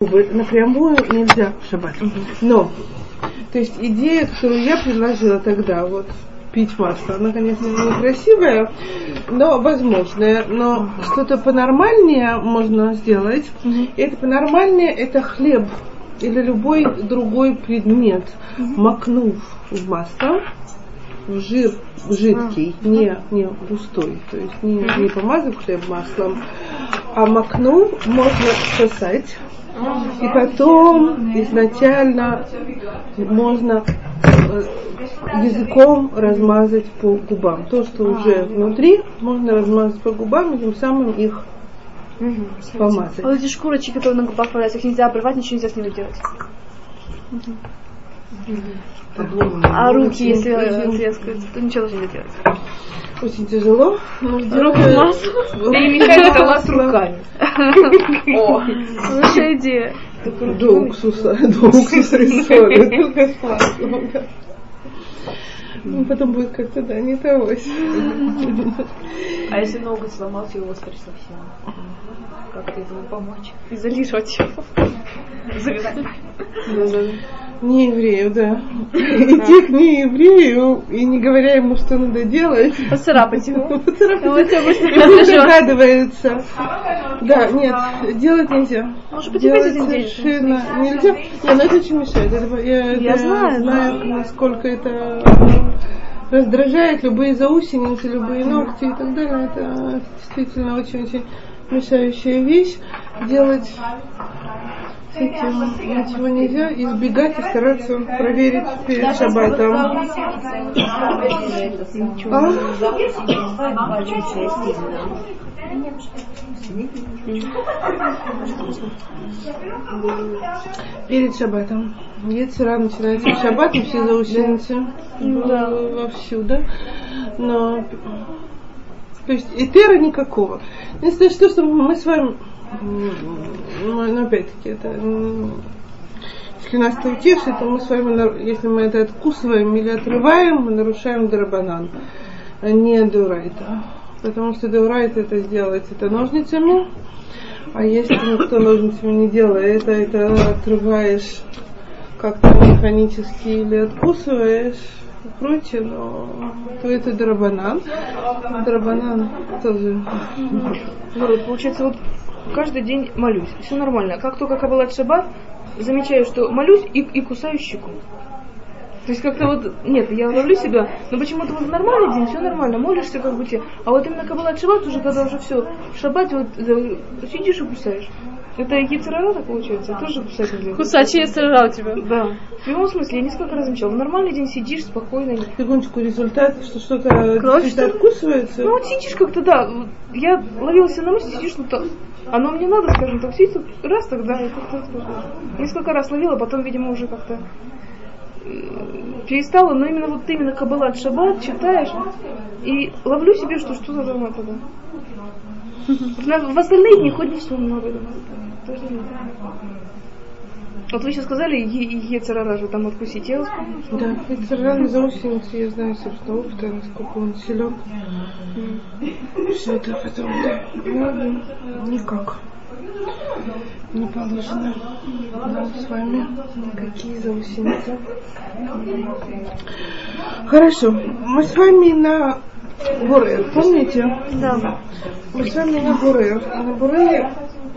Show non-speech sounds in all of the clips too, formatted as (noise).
напрямую нельзя в шаббат. Но, то есть идея, которую я предложила тогда, вот пить масло, она, конечно, некрасивая, но возможная. Но что-то понормальнее можно сделать. И это понормальнее это хлеб или любой другой предмет, макнув в масло, в жир жидкий, не, не густой, то есть не, не помазав хлеб маслом, а макнув можно сосать и потом изначально можно э, языком размазать по губам. То, что уже внутри, можно размазать по губам и тем самым их угу, помазать. А вот эти шкурочки, которые на губах валяются, их нельзя обрывать, ничего нельзя с ними делать. Угу. А руки, если трескаются, то ничего даже не делать. Очень тяжело. Руки масло. Перемешать это масло (laughs) руками. О, (laughs) лучшая идея. До уксуса, (laughs) до уксуса и соли. Ну, потом будет как-то, да, не того. А если ноготь сломался и острый совсем? Как этому помочь? Изолировать его. Не еврею, да. Идти к не еврею и не говоря ему, что надо делать. Поцарапать его. Поцарапать. Он догадывается. Да, нет, делать нельзя. Может быть, делать совершенно нельзя. Нет, но это очень мешает. Я, я знаю, знаю, насколько это раздражает любые заусеницы, любые ногти и так далее. Это действительно очень-очень мешающая вещь. Делать этим ничего нельзя, избегать и стараться проверить перед шаббатом. А? Перед шаббатом. Яцера начинается в шаббат, и все заусеницы да. вовсю, да? Но то есть этера никакого. Единственное, что, что мы с вами ну, но опять-таки это если нас это утешит, то мы с вами, если мы это откусываем или отрываем, мы нарушаем дарабанан, а не дурайта. Потому что дурайта это сделать это ножницами, а если никто ножницами не делает, это, это отрываешь как-то механически или откусываешь, прочее, но то это драбанан. Драбанан тоже. Получается, вот каждый день молюсь. Все нормально. Как только Кабалат Шаббат, замечаю, что молюсь и, и кусаю щеку. То есть как-то вот, нет, я ловлю себя, но почему-то вот нормальный день, все нормально, молишься как бы тебе. А вот именно Кабалат Шаббат уже, когда уже все, в шаббате вот сидишь и кусаешь. Это яйцерара так получается? Тоже кусать нельзя? Кусать яйцерара у тебя? Да. В любом смысле, я несколько раз замечала. В нормальный день сидишь спокойно. Секундочку, результат, что что-то Кровь, что откусывается? Ну вот сидишь как-то, да. Я ловила себя на мысли, сидишь, ну так, оно мне надо, скажем так, сидеть раз тогда, как-то несколько раз ловила, потом, видимо, уже как-то перестала, но именно вот именно Кабалат Шаббат читаешь, и ловлю себе, что что за дома тогда. (laughs) В остальные дни хоть не все много тоже нет. Вот вы сейчас сказали Ецерара же там откусить. Я Да, Ецерара за заусеницы, я знаю, собственно, опыта, насколько он силен. Все это потом, да. Ну, никак. Не положено нам с вами никакие заусеницы. Хорошо. Мы с вами на Бурер, помните? Да. Мы с вами на Бурер. На Бурере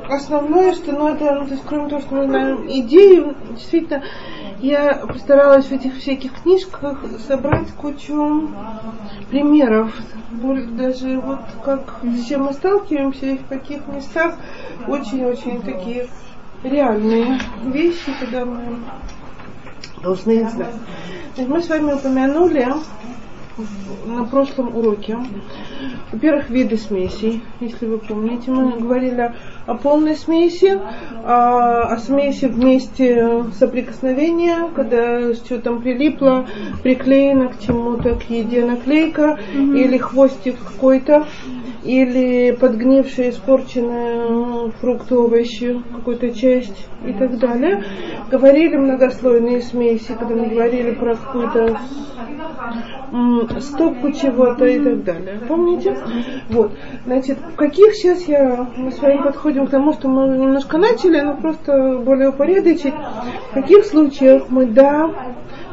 основное, что, ну, это, ну, то есть, кроме того, что мы знаем идею, действительно, я постаралась в этих всяких книжках собрать кучу примеров. Даже вот как с чем мы сталкиваемся и в каких местах очень-очень такие реальные вещи, когда мы должны знать. Мы с вами упомянули на прошлом уроке. Во-первых, виды смесей, если вы помните. Мы говорили о полной смеси, о, о смеси вместе соприкосновения, когда что там прилипло, приклеено к чему-то, к еде наклейка mm-hmm. или хвостик какой-то. Или подгнившие, испорченные фрукты, овощи, какую-то часть и так далее. Говорили многослойные смеси, когда мы говорили про какую-то стопку чего-то и так далее. Помните? Вот. Значит, в каких сейчас я, мы с вами подходим к тому, что мы немножко начали, но просто более упорядочить. В каких случаях мы да,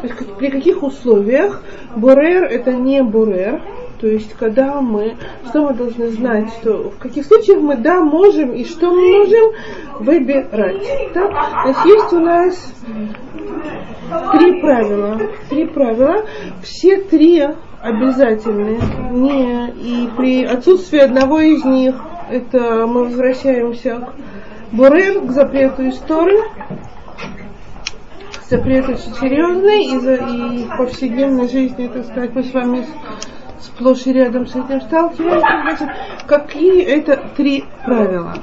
то есть при каких условиях бурер это не бурер, то есть, когда мы, что мы должны знать, что в каких случаях мы да можем и что мы можем выбирать. Так? То есть есть у нас три правила. Три правила. Все три обязательны. Не, и при отсутствии одного из них это мы возвращаемся к Бурер, к запрету истории. Запрет очень серьезный и, за, и в повседневной жизни, так сказать, мы с вами сплошь и рядом с этим сталкиваемся. Значит, какие это три правила?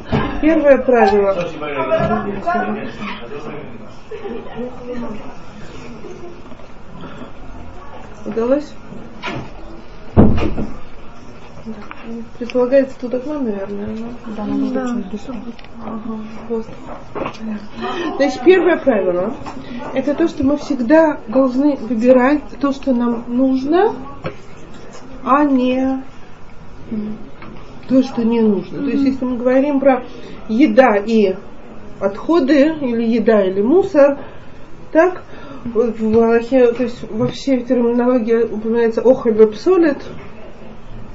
Первое правило. Удалось? Предполагается тут окно, наверное. Но... Да, да. Ага, вот. Значит, первое правило – это то, что мы всегда должны выбирать то, что нам нужно, а не то, что не нужно. То есть, если мы говорим про еда и отходы, или еда, или мусор, так, в Аллахе, то есть во всей терминологии упоминается охоль псолит,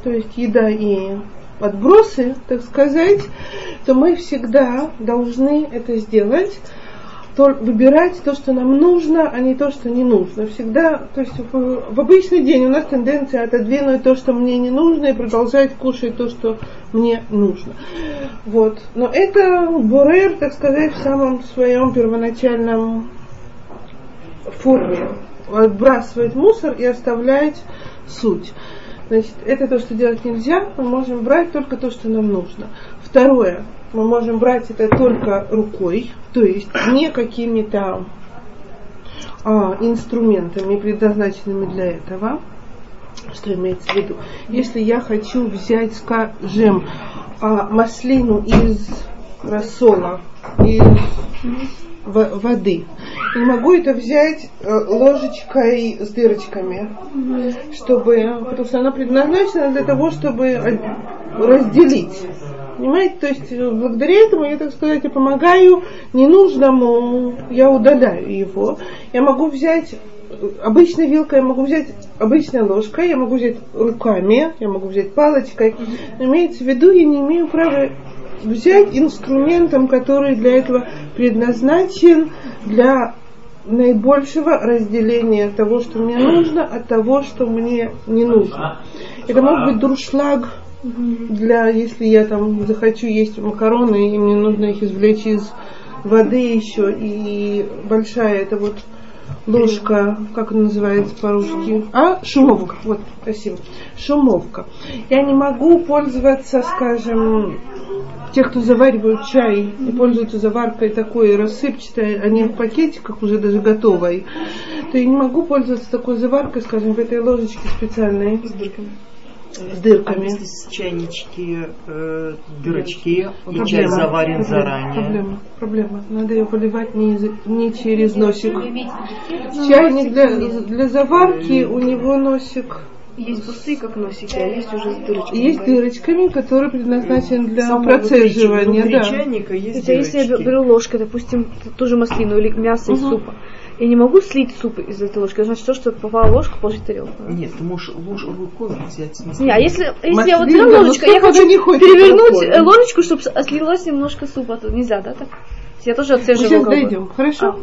то есть еда и отбросы, так сказать, то мы всегда должны это сделать, то выбирать то, что нам нужно, а не то, что не нужно. Всегда, то есть в, в обычный день у нас тенденция отодвинуть то, что мне не нужно, и продолжать кушать то, что мне нужно. Вот. Но это бурер, так сказать, в самом своем первоначальном форме. Отбрасывать мусор и оставлять суть. Значит, это то, что делать нельзя, мы можем брать только то, что нам нужно. Второе, мы можем брать это только рукой, то есть не какими-то а, инструментами, предназначенными для этого. Что имеется в виду? Если я хочу взять, скажем, а, маслину из рассола, из воды. И могу это взять э, ложечкой с дырочками, чтобы, потому что она предназначена для того, чтобы разделить. Понимаете, то есть э, благодаря этому я, так сказать, помогаю ненужному, я удаляю его. Я могу взять обычной вилкой, я могу взять обычной ложкой, я могу взять руками, я могу взять палочкой. Но имеется в виду, я не имею права взять инструментом, который для этого предназначен для наибольшего разделения того, что мне нужно, от того, что мне не нужно. Это может быть дуршлаг для, если я там захочу есть макароны, и мне нужно их извлечь из воды еще, и большая это вот ложка, как она называется по-русски? А, шумовка. Вот, спасибо. Шумовка. Я не могу пользоваться, скажем, те, кто заваривают чай и пользуются заваркой такой рассыпчатой, а не в пакетиках уже даже готовой, то я не могу пользоваться такой заваркой, скажем, в этой ложечке специальной. С дырками. С дырками. А если с чайнички э, дырочки, и чай заварен проблема, заранее? Проблема, проблема. Надо ее поливать не, не через носик. Чайник для, для заварки, у него носик есть пустые, как носики, а есть уже с дырочками. Есть дырочками, которые предназначены для Само процеживания. да. чайника есть Хотя если я беру ложкой, допустим, ту же маслину или мясо угу. из супа, я не могу слить суп из этой ложки. Значит, то, что попало в ложку, положить тарелку. Нет, ты можешь ложку рукой взять. Не, а если, если я вот взяла ложечку, я хочу перевернуть рукой, ложечку, чтобы слилось немножко супа, то нельзя, да, так? Я тоже отслеживаю. Мы сейчас дойдем, хорошо? А,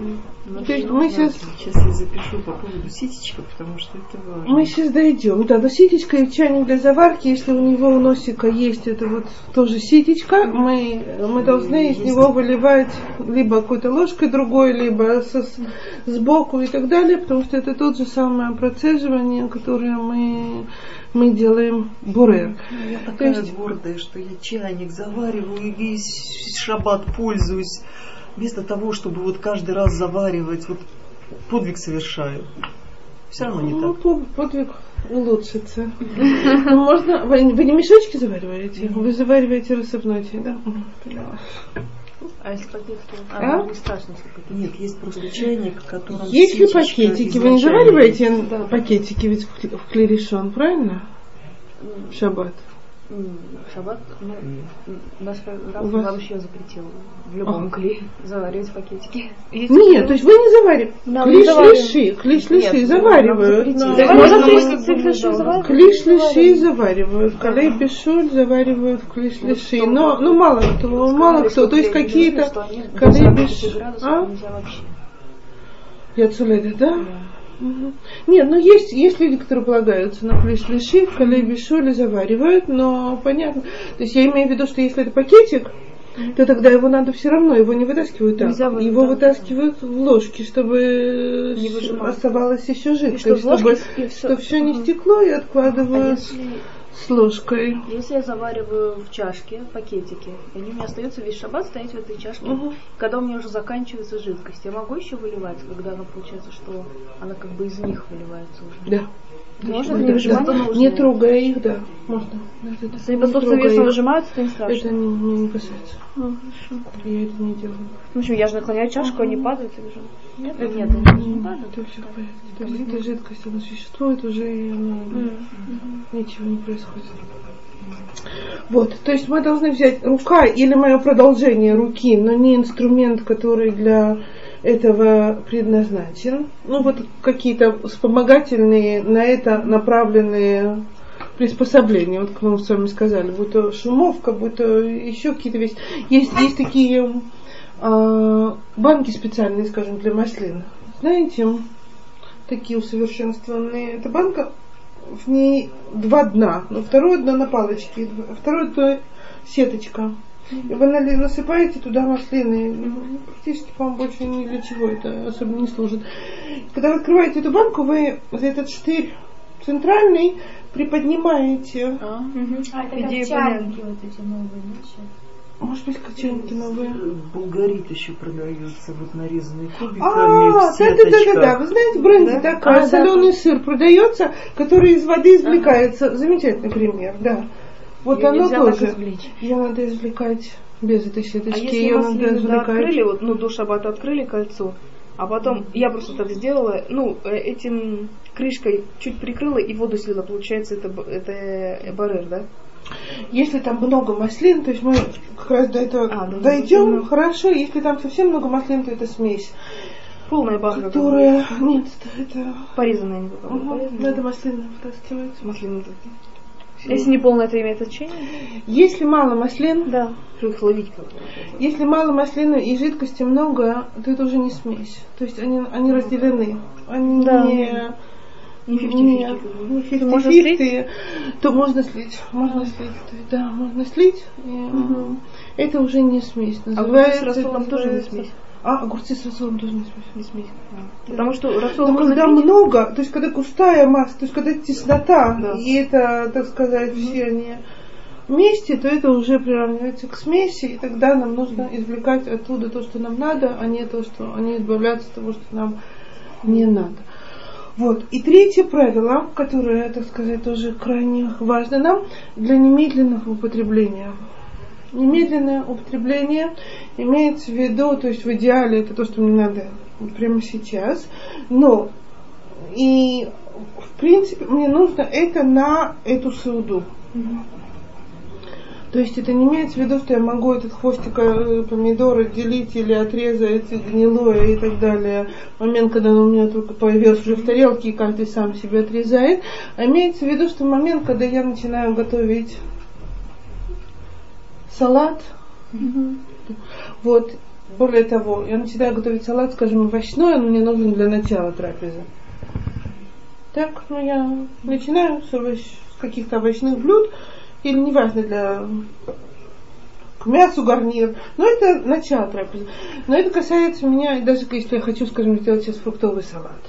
ну, То есть мы сейчас... Сейчас я запишу по поводу ситечка, потому что это важно. Мы сейчас дойдем. Да, но ситечка и чайник для заварки, если у него у носика есть это вот тоже ситечка, мы, мы должны из него выливать либо какой-то ложкой другой, либо со, сбоку и так далее, потому что это тот же самое процеживание, которое мы мы делаем бурер. Я такая То есть, гордая, что я чайник завариваю и весь шаббат пользуюсь вместо того, чтобы вот каждый раз заваривать, вот подвиг совершаю. Все равно не Ну, так. по- подвиг улучшится. Ну, Можно. Вы, не мешочки завариваете? Вы завариваете рассыпной чай, да? Поняла. А если пакетики? А? А, не страшно, если пакетики. Нет, есть просто чайник, в котором Если пакетики, вы не завариваете. Да. пакетики ведь в клерешон, правильно? В шаббат. Шаббат, ну, наш У вас- вообще запретил в любом Ага. клее заваривать пакетики. (laughs) Есть Нет, то есть вы не завариваете. Да, мы Клиш завариваем. лиши, клиш Нет, лиши нам заваривают. запретили. на- Да, Можно мы- клиш- мы- клиш мы- лиши да, заваривать? Клиш лиши заваривают, калей бешуль заваривают в клиш лиши. Но, ну мало кто, мало кто. То есть какие-то калей 40 бешуль. А? Я цуледа, да? Нет, ну есть, есть люди, которые полагаются на клиш лиши, калей бешуль заваривают, но понятно. То есть я имею в виду, что если это пакетик, то тогда его надо все равно, его не вытаскивают так. Нельзя его да. вытаскивают в ложке, чтобы Не выжимать. оставалось еще И жидкость, что, чтобы ложке и всё. чтобы все не стекло и А откладывают если, с ложкой. если я завариваю в чашке пакетики, они у меня остаются весь шаббат стоять в этой чашке, Мгм. когда у меня уже заканчивается жидкость, я могу еще выливать, когда она получается, что она как бы из них выливается уже? Да. Можно не выжимать? Не трогая их, да, можно. Если они под собственным выжимаются, то не страшно. Это не, не, не касается. А, хорошо. Я это не делаю. В общем, я же наклоняю чашку, они падают и лежат. Нет, Это нет, это не падает. Это все в порядке. То есть эта жидкость, она существует уже, и она ничего не происходит. Вот, то есть мы должны взять рука или мое продолжение руки, но не инструмент, который для этого предназначен. Ну вот какие-то вспомогательные на это направленные приспособления, вот как мы с вами сказали, будь то шумовка, будь то еще какие-то вещи. Есть, есть такие а, банки специальные, скажем, для маслин. Знаете, такие усовершенствованные. Эта банка, в ней два дна. Но второе дно на палочке, второе дно сеточка. И вы насыпаете туда маслины. Ну, Практически, по-моему, больше ни для чего это особо не служит. Когда вы открываете эту банку, вы за этот штырь центральный приподнимаете. А? А, это Идея как чайники вот эти новые, знаешь? Может быть, кочевники новые. Булгарит еще продается, вот нарезанный кубиками, А, да, да, да, да, да. Вы знаете, бренди Да? такая, А, да, соленый сыр продается, который из воды извлекается. Замечательный пример, да. Вот Её оно тоже. извлечь. Ее надо извлекать без этой А сеточки. если Ее надо да, извлекать. открыли, вот, ну, до шабата открыли кольцо, а потом я просто так сделала, ну, э, этим крышкой чуть прикрыла и воду слила, получается, это, это э, барыр, да? Если там много маслин, то есть мы как раз до этого А, да, дойдем, да. хорошо. Если там совсем много маслин, то это смесь, Полная банка. которая... Нет, это... Порезанная. Угу, порезанная. маслины вытаскивать. Маслины такие. Если не полная, это имеет значение? Если мало маслин, Да. Их ловить как. Если мало маслины и жидкости много, то это уже не смесь. То есть они, они разделены. Они Да. не Не 50-50. не, как бы. не 50 Можно слить? то можно слить. Можно слить. То есть, да, можно слить. и, Это уже не смесь. А Называется, с рассолом тоже не смесь? А, огурцы с рассолом тоже не смесь. Не смесь. А. Потому что рассол Но когда пить. много, то есть когда густая масса, то есть когда теснота, Да. и это, так сказать, все они вместе, то это уже приравнивается к смеси, и тогда нам нужно извлекать оттуда то, что нам надо, а не то, что а не избавляться от того, что нам не надо. Вот. И третье правило, которое, так сказать, тоже крайне важно нам, для немедленного употребления. Немедленное употребление имеется в виду, то есть в идеале это то, что мне надо прямо сейчас, но и в принципе мне нужно это на эту сауду. То есть это не имеется в виду, что я могу этот хвостик э, помидора делить или отрезать гнилое и так далее. Момент, когда он у меня только появился уже в тарелке, и каждый сам себе отрезает. А имеется в виду, что момент, когда я начинаю готовить салат, вот, более того, я начинаю готовить салат, скажем, овощной, он мне нужен для начала трапезы. Так, ну я начинаю с, овощ, с каких-то овощных блюд, или неважно для к мясу гарнир, но это начало трапезы. Но это касается меня, и даже если я хочу, скажем, сделать сейчас фруктовый салат.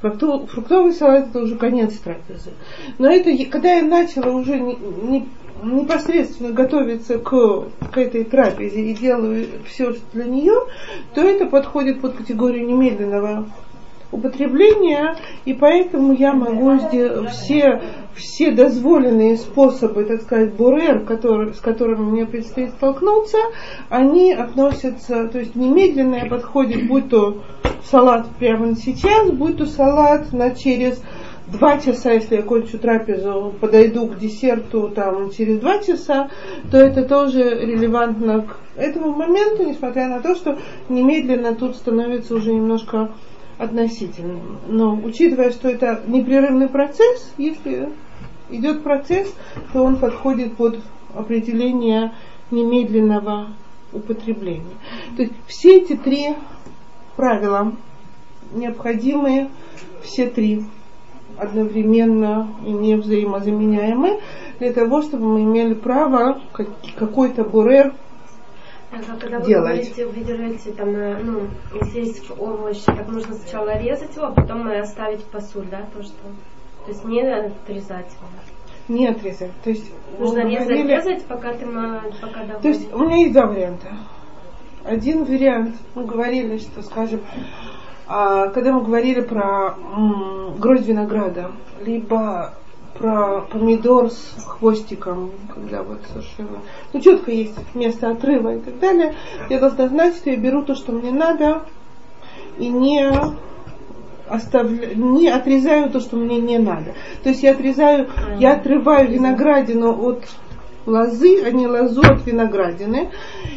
Фруктовый салат это уже конец трапезы. Но это когда я начала уже не- не- непосредственно готовиться к, к этой трапезе и делаю все для нее, то это подходит под категорию немедленного употребления, и поэтому я могу все, все дозволенные способы, так сказать, бурер, который, с которыми мне предстоит столкнуться, они относятся, то есть немедленно подходит, будь то салат прямо сейчас, будь то салат на через два часа, если я кончу трапезу, подойду к десерту там через два часа, то это тоже релевантно к этому моменту, несмотря на то, что немедленно тут становится уже немножко относительным. Но учитывая, что это непрерывный процесс, если идет процесс, то он подходит под определение немедленного употребления. То есть все эти три правила необходимые, все три одновременно и не взаимозаменяемы, для того, чтобы мы имели право какой-то бурер а когда вы делать. говорите, держите там, э, ну, если есть овощи, так нужно сначала резать его, а потом оставить посуль, да, то что? То есть не отрезать его. Не отрезать. То есть Нужно резать, говорили- резать, пока ты пока доводишь. То есть у меня есть два варианта. Один вариант, мы говорили, что, скажем, когда мы говорили про гроздь винограда, либо про помидор с хвостиком, когда вот совершенно, ну, четко есть место отрыва и так далее, я должна знать, что я беру то, что мне надо, и не оставля... не отрезаю то, что мне не надо. То есть я отрезаю, я отрываю виноградину от лозы, а не лозу от виноградины.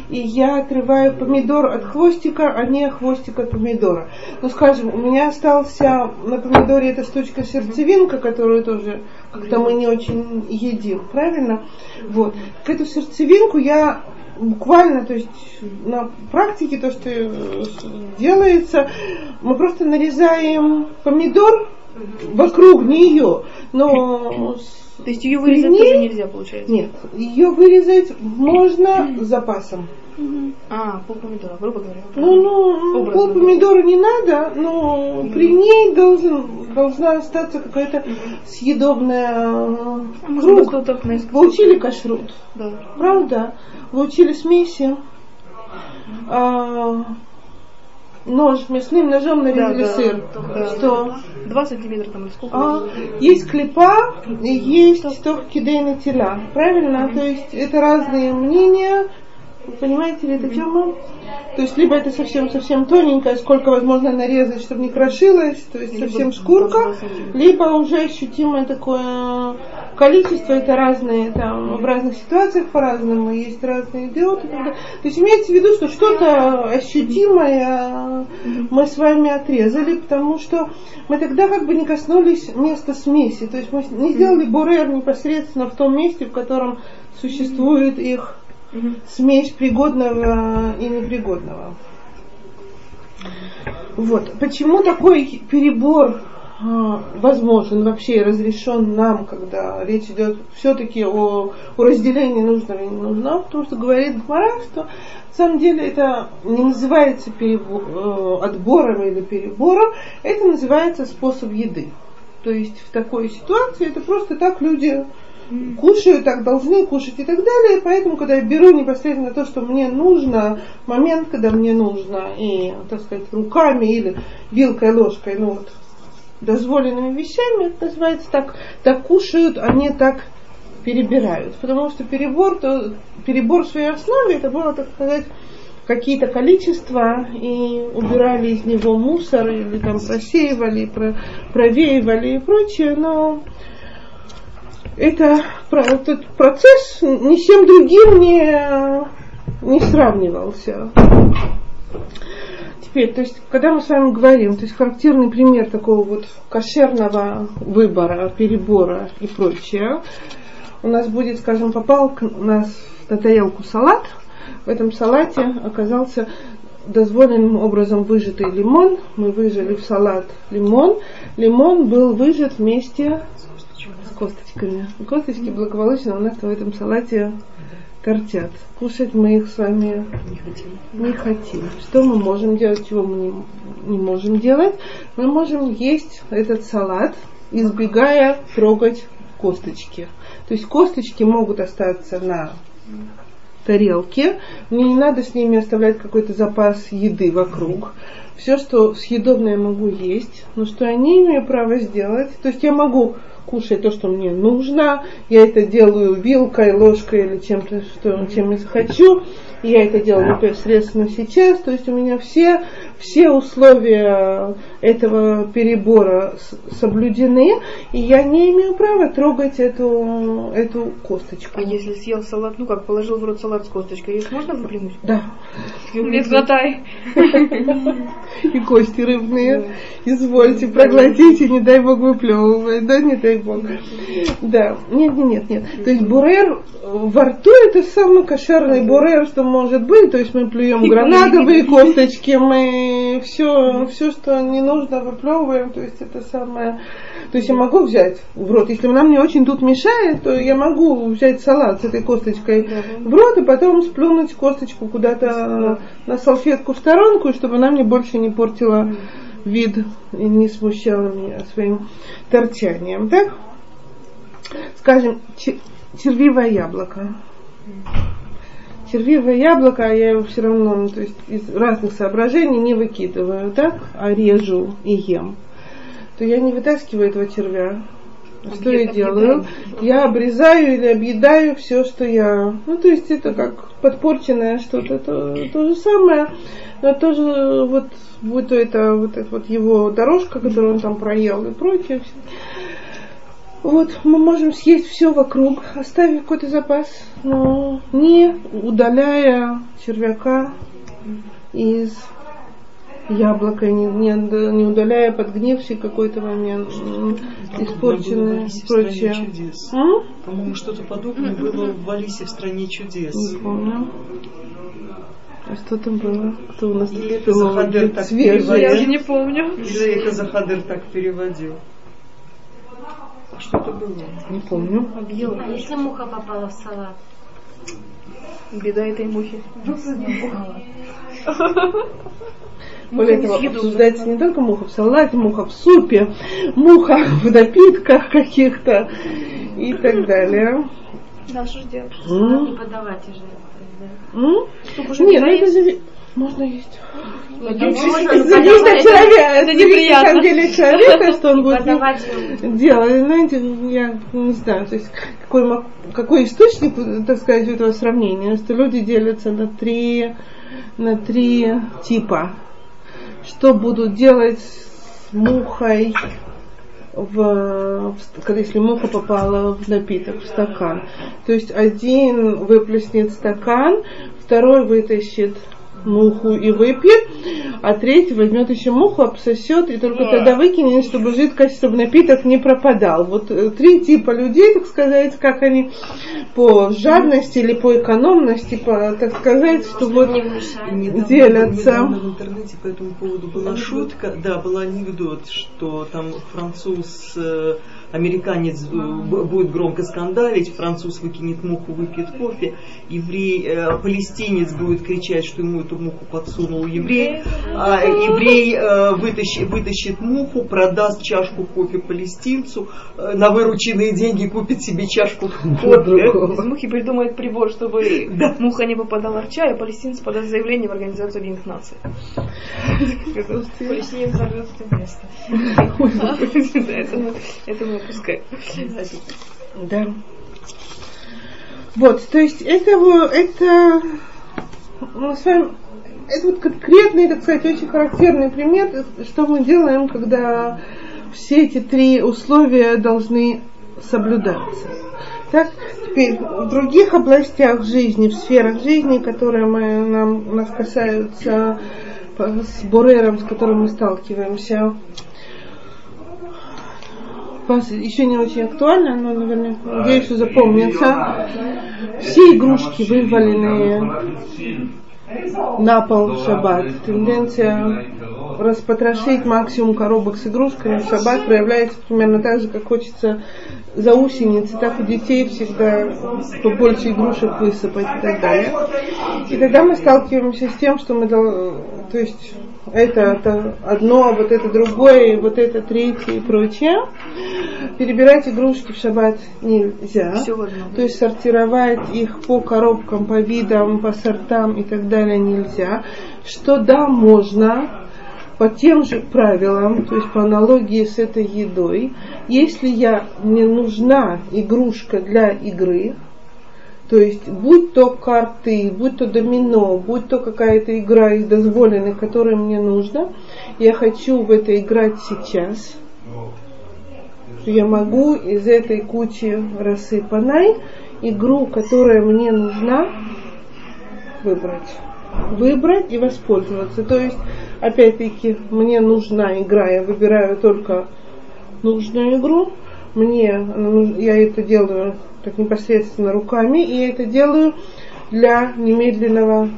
И я отрываю помидор от хвостика, а не хвостик от помидора. Ну, скажем, у меня остался на помидоре эта штучка сердцевинка, которую тоже как-то мы не очень едим, правильно? Вот. К эту сердцевинку я буквально, то есть на практике то, что э, делается, мы просто нарезаем помидор вокруг нее, но (laughs) То есть ее вырезать При тоже ней- нельзя, получается? нет, ее вырезать можно с запасом. А, пол помидора, грубо говоря. Ну, ну, Образно. пол помидора не надо, но при ней должен, должна остаться какая-то съедобная А круг. просто так наискось. Вы учили кашрут, Да. правда? Вы учили смеси. А, нож, мясным ножом нарезали Да, да, сыр. да. Что? Два сантиметра там сколько? А, есть клепа есть только кидейна тела. Правильно? То есть это разные мнения. Вы понимаете ли это тема? То есть либо это совсем-совсем тоненькое, сколько возможно нарезать, чтобы не крошилось, то есть Либо совсем шкурка, либо уже ощутимое такое количество, это разные, там, в разных ситуациях по-разному, есть разные идиоты. То есть имеется в виду, что что-то ощутимое мы с вами отрезали, потому что мы тогда как бы не коснулись места смеси. То есть мы не сделали бурер непосредственно в том месте, в котором существует их смесь пригодного и непригодного. Вот. Почему такой перебор а, возможен вообще разрешен нам, когда речь идет все-таки о, о разделении нужного и ненужного, потому что говорит Гмара, что на самом деле это не называется перебо- э, отбором или перебором, это называется способ еды. То есть в такой ситуации это просто так люди кушают, так должны кушать и так далее. Поэтому, когда я беру непосредственно то, что мне нужно, момент, когда мне нужно, и, так сказать, руками или вилкой, ложкой, ну вот, дозволенными вещами, это называется так, так кушают, а не так перебирают. Потому что перебор, то, перебор в своей основе, это было, так сказать, какие-то количества и убирали из него мусор или там просеивали, про, провеивали и прочее, но это этот процесс ни с чем другим не, не сравнивался. Теперь, то есть, когда мы с вами говорим, то есть характерный пример такого вот кошерного выбора, перебора и прочее, у нас будет, скажем, попал к нас на тарелку салат, в этом салате оказался дозволенным образом выжатый лимон. Мы выжали в салат лимон. Лимон был выжат вместе косточками. Косточки благополучно у нас в этом салате торчат. Кушать мы их с вами не хотим. Что мы можем делать, чего мы не, не можем делать? Мы можем есть этот салат, избегая трогать косточки. То есть косточки могут остаться на тарелке. Мне не надо с ними оставлять какой-то запас еды вокруг. Все, что съедобное я могу есть, но что я не имею права сделать. То есть я могу кушать то, что мне нужно. Я это делаю вилкой, ложкой или чем-то, что, чем я захочу. Я это делаю непосредственно сейчас. То есть у меня все, все условия этого перебора соблюдены. И я не имею права трогать эту, эту косточку. А если съел салат, ну как, положил в рот салат с косточкой, есть можно выплюнуть? Да. Нет, глотай. И кости рыбные. Извольте, проглотите, не дай бог выплевывать. Да, не дай бог. Да. Нет, нет, нет, нет. То есть бурер во рту это самый кошерный бурер, что может быть. То есть мы плюем (laughs) гранатовые косточки, мы все, все, что не нужно, выплевываем. То есть это самое. То есть я могу взять в рот. Если она мне очень тут мешает, то я могу взять салат с этой косточкой в рот и потом сплюнуть косточку куда-то на салфетку в сторонку, чтобы она мне больше не портила вид и не смущала меня своим торчанием. Так? Скажем, чер- червивое яблоко. Червивое яблоко я его все равно, ну, то есть из разных соображений не выкидываю, так, а режу и ем. То я не вытаскиваю этого червя. Что я делаю? Я обрезаю или объедаю все, что я... Ну, то есть это как подпорченное что-то, то, то же самое. Но тоже вот, будь то это вот, это вот его дорожка, которую он там проел и прочее. Вот, мы можем съесть все вокруг, оставив какой-то запас, но не удаляя червяка из яблока, не, не, не удаляя подгнивший какой-то момент, испорченный и прочее. чудес. М? По-моему, что-то подобное было в Алисе в стране чудес. Не помню. А что там было? Кто у нас Или это Захадер так переводил. Я уже не помню. Или это Захадыр так переводил? А Что это было? Не помню. Объел. А если муха попала в салат? Беда этой мухи. (laughs) Более Муха того, не обсуждается не только муха в салате, муха в супе, муха в напитках каких-то и так далее. Да, что ж делать? Салат не подавать уже. Нет, ну это можно есть. Зависит от подавать, человека, это зависит неприятно. деле человека, что он будет делать. Знаете, я не знаю, то есть какой, какой источник, так сказать, у этого сравнения, что люди делятся на три, на три типа. Что будут делать с мухой в, когда если муха попала в напиток, в стакан. То есть один выплеснет стакан, второй вытащит муху и выпьет, а третий возьмет еще муху, обсосет и только тогда выкинет, чтобы жидкость, чтобы напиток не пропадал. Вот э, три типа людей, так сказать, как они по жадности или по экономности, по, так сказать, что вот делятся. недавно в интернете по этому поводу была шутка, да, был анекдот, что там француз, э, американец э, будет громко скандалить, француз выкинет муху, выпьет кофе, еврей, э, палестинец будет кричать, что ему эту муху подсунул еврей, а еврей э, вытащит, вытащит муху, продаст чашку кофе палестинцу, э, на вырученные деньги купит себе чашку кофе. Мухи придумает прибор, чтобы (laughs) муха не попадала в чай, а палестинцы подаст заявление в Организацию Объединенных Наций. (laughs) Палестине взорвется место. (laughs) Да, Это мы- это мы опускаем. Да. Вот, то есть это это мы с вами, это вот конкретный, так сказать, очень характерный пример, что мы делаем, когда все эти три условия должны соблюдаться. Так, теперь в других областях жизни, в сферах жизни, которые мы, нам, нас касаются по- с Борером, с которым мы сталкиваемся, еще не очень актуально, но, наверное, надеюсь, что запомнится. Все игрушки вываленные на пол в шаббат. Тенденция распотрошить максимум коробок с игрушками в шаббат проявляется примерно так же, как хочется заусеницы, так у детей всегда побольше игрушек высыпать и так далее. И тогда мы сталкиваемся с тем, что мы то есть это, это одно, а вот это другое, вот это третье и прочее. Перебирать игрушки в шаббат нельзя. То есть сортировать их по коробкам, по видам, по сортам и так далее нельзя. Что да, можно по тем же правилам, то есть по аналогии с этой едой. Если я, мне нужна игрушка для игры, то есть, будь то карты, будь то домино, будь то какая-то игра из дозволенных, которая мне нужна, я хочу в это играть сейчас, я могу из этой кучи рассыпанной игру, которая мне нужна, выбрать. Выбрать и воспользоваться. То есть, опять-таки, мне нужна игра, я выбираю только нужную игру, мне, я это делаю так непосредственно руками, и я это делаю для немедленного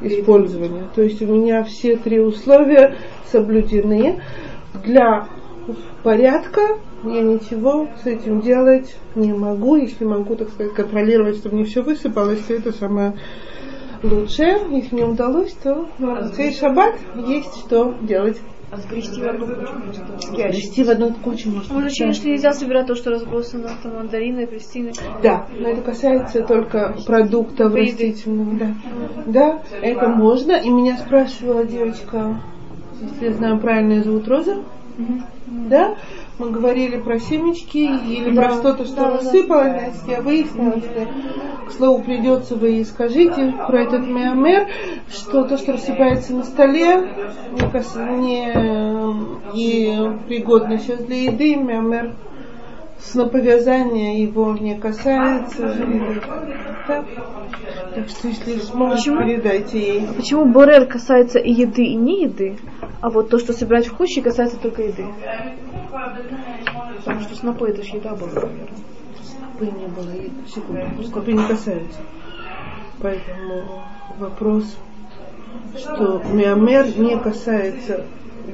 использования. То есть у меня все три условия соблюдены. Для порядка я ничего с этим делать не могу. Если могу, так сказать, контролировать, чтобы не все высыпалось, то это самое лучшее. Если не удалось, то на цей шаббат есть что делать. А сгрести в одну кучу просто. Грести в одну кучу можно. Мы учили, что нельзя собирать то, что разбросано, там мандарины, апельсины. Да, но это касается только продуктов Еды. растительных. Да. да, это можно. И меня спрашивала девочка, если я знаю правильно, ее зовут Роза. Да, мы говорили про семечки или про что-то, что да, да. рассыпалось. Значит, я выяснила, что, к слову, придется вы ей скажите про этот миомер, что то, что рассыпается на столе, не, кас- не- и пригодно сейчас для еды, миомер сноповязания его не касается. Так. Так что, если сможете, Почему? передайте ей. Почему Борер касается и еды, и не еды, а вот то, что собирать в куче, касается только еды? Потому что снопы это же еда была, наверное. Бы не было, секунду, стопы не касаются. Поэтому вопрос, что миомер не касается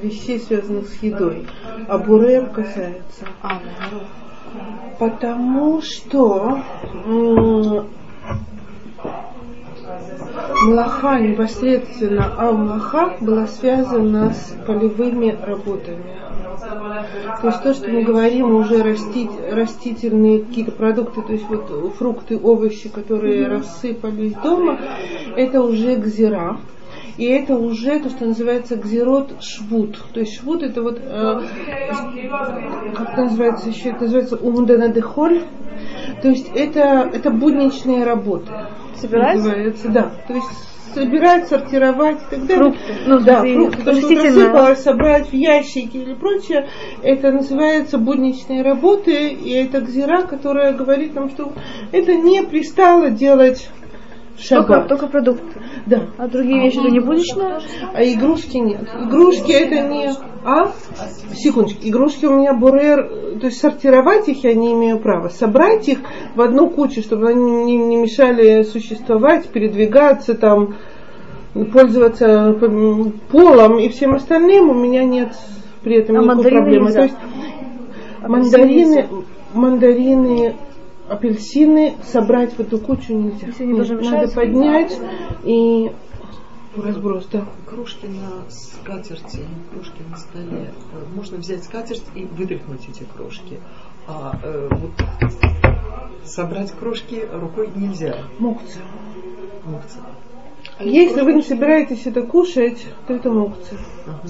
вещей, связанных с едой, а бурер касается. А. Потому что млаха непосредственно, а млаха была связана с полевыми работами. То есть то, что мы говорим, уже растить, растительные какие-то продукты, то есть вот фрукты, овощи, которые рассыпались дома, это уже гзира. И это уже то, что называется гзирот швуд. То есть швуд это вот, э, как это называется еще, это называется умданадехоль. То есть это, это будничные работы. Собирать? Называется, да. То есть собирать, сортировать и так далее. Фрукты. Ну, да, фрукты. То, что рассыпалось, собрать в ящики или прочее, это называется будничные работы, и это гзира, которая говорит нам, что это не пристало делать в Только, шаббат. только продукты. Да. А другие вещи это не будничное? А игрушки нет. Игрушки это не... А? Секундочку. Игрушки у меня бурер... То есть сортировать их я не имею права. Собрать их в одну кучу, чтобы они не, не мешали существовать, передвигаться там, пользоваться м, полом и всем остальным у меня нет при этом А никакой проблемы. нельзя? То есть мандарины, мандарины, апельсины собрать в эту кучу нельзя. Если они Нет, надо поднять и разброс, да. Кружки на скатерти, кружки на столе. Э, Можно взять скатерть и вытряхнуть эти крошки. А э, вот собрать крошки рукой нельзя. Мукция. Мукция. Если вы не собираетесь это кушать, то это мукция. Ага.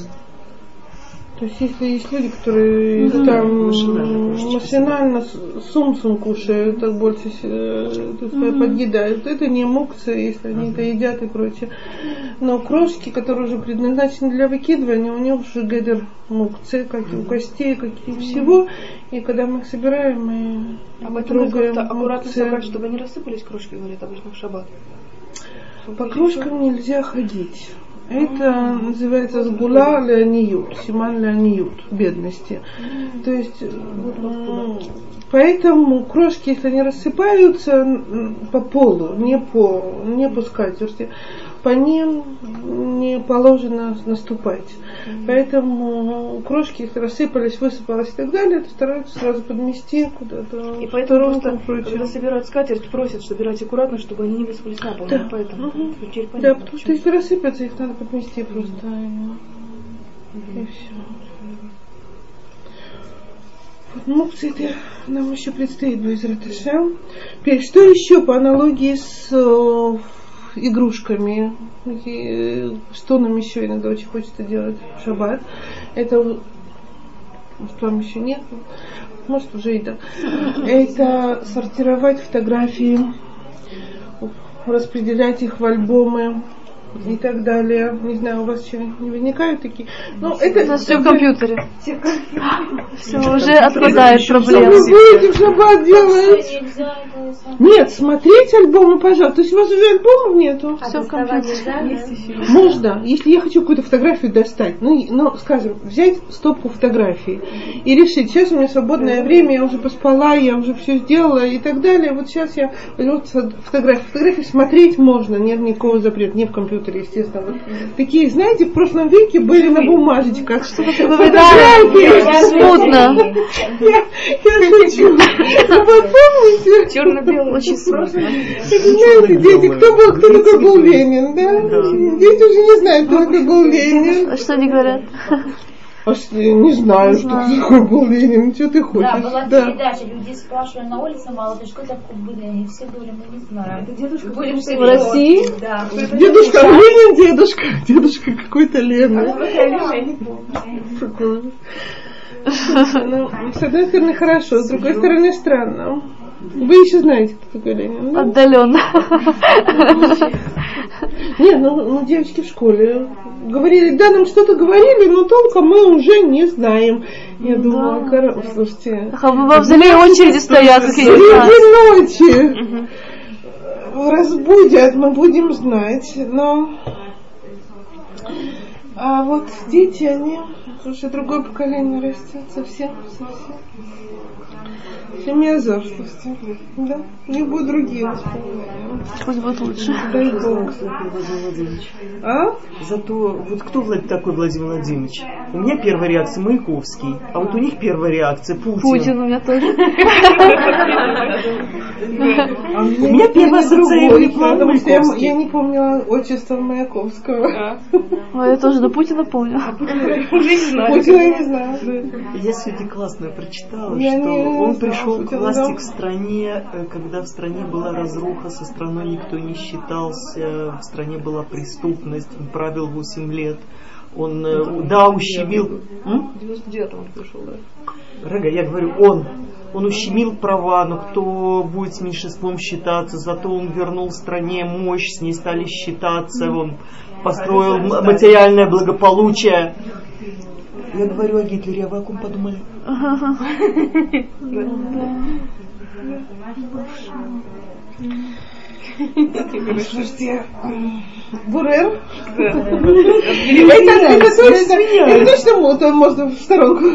То есть если есть люди, которые Ну там машинально кушать. машинально с- сумсум кушают, так больше э, так сказать, подъедают, это не мукция, если они это едят и прочее. Но крошки, которые уже предназначены для выкидывания, у них уже гедер мукция, как и у костей, как и у всего. И когда мы их собираем, мы А трогаем аккуратно мукция. собрать, чтобы они рассыпались, крошки, говорят обычно в шаббат. По кружкам нельзя ходить. Это называется сгула леониют, симан леониют, бедности. То есть, поэтому крошки, если они рассыпаются по полу, не по, не по скатерти, по ним не положено наступать. Поэтому крошки, если рассыпались, высыпалось и так далее, то стараются сразу подмести куда-то. И поэтому просто, прочее. когда собирают скатерть, просят собирать аккуратно, чтобы они не высыпались на пол. Да. Поэтому Мгм. теперь Да, понятно, потому что почему. если рассыпятся, их надо подмести просто. И, и все. Ну, это нам еще предстоит без Раташем. Теперь, что еще по аналогии с э, игрушками? И, что нам еще иногда очень хочется делать в шаббат? Это, что там еще нет? Может, уже и да. Это сортировать фотографии, распределять их в альбомы, и так далее. Не знаю, у вас еще не возникают такие. Ну, это У нас все в компьютере. Все, уже отпадает Что вы будете в шаббат делать? Нет, смотреть альбомы, пожалуйста. То есть у вас уже альбомов нету? А Всё в компьютере. Можно, если я хочу какую-то фотографию достать, ну, ну, скажем, взять стопку фотографий и решить, сейчас у меня свободное время, я уже поспала, я уже все сделала и так далее. Вот сейчас я возьму фо- фотографии. Фотографии смотреть можно, нет никакого запрета, не в компьютере, естественно. Вот такие, знаете, в прошлом веке были на бумажечках. Да, смутно. Я, шучу. Вы помните? Черно-белый. Очень смутно. Знаете, дети, кто был, кто такой был Ленин, да? Дети уже не знают, кто такой был Ленин. А что они говорят? А что, я не знаю, что такой был Ленин. Что ты хочешь? Да, была Да. передача, люди спрашивали на улице, мало ты что такое были, они все говорили, мы не знаем. Дедушка Будем В России? Да. Дедушка Ленин, дедушка. Дедушка какой-то Ленин. Прикольно. Ну, с одной стороны хорошо, с другой стороны странно. Вы еще знаете, кто такой Ленин, да? Отдаленно. Нет, ну, ну девочки в школе говорили, да, нам что-то говорили, но толком мы уже не знаем. Я думала, кор- слушайте, А в мавзолее очереди стоят, среди ночи разбудят, мы будем знать, но а вот дети, они уже другое поколение растет совсем, совсем. Семья слушайте, да, не будут другие воспоминания. Пусть будет лучше. Дай Бог. А? Зато вот кто такой Владимир Владимирович? У меня первая реакция Маяковский, а вот у них первая реакция Путин. Путин у меня тоже. А У меня первая план что я, Маяковский. я не помнила отчество Маяковского. Ой, я тоже до Путина помню. Уже не знаю. Путина я не знаю. Я сегодня классно прочитала, что он знала, пришел к власти к стране, э, когда в стране была разруха, со страной никто не считался, в стране была преступность, он правил 8 лет. Он, э, да, ущемил... В 99-м он пришел, да. Рега, я говорю, он. Он ущемил права, но кто будет с меньшинством считаться, зато он вернул стране мощь, с ней стали считаться, он построил материальное благополучие. Я говорю о Гитлере, а ком подумали? Слушайте, Бурер. Это, точно, можно в сторонку.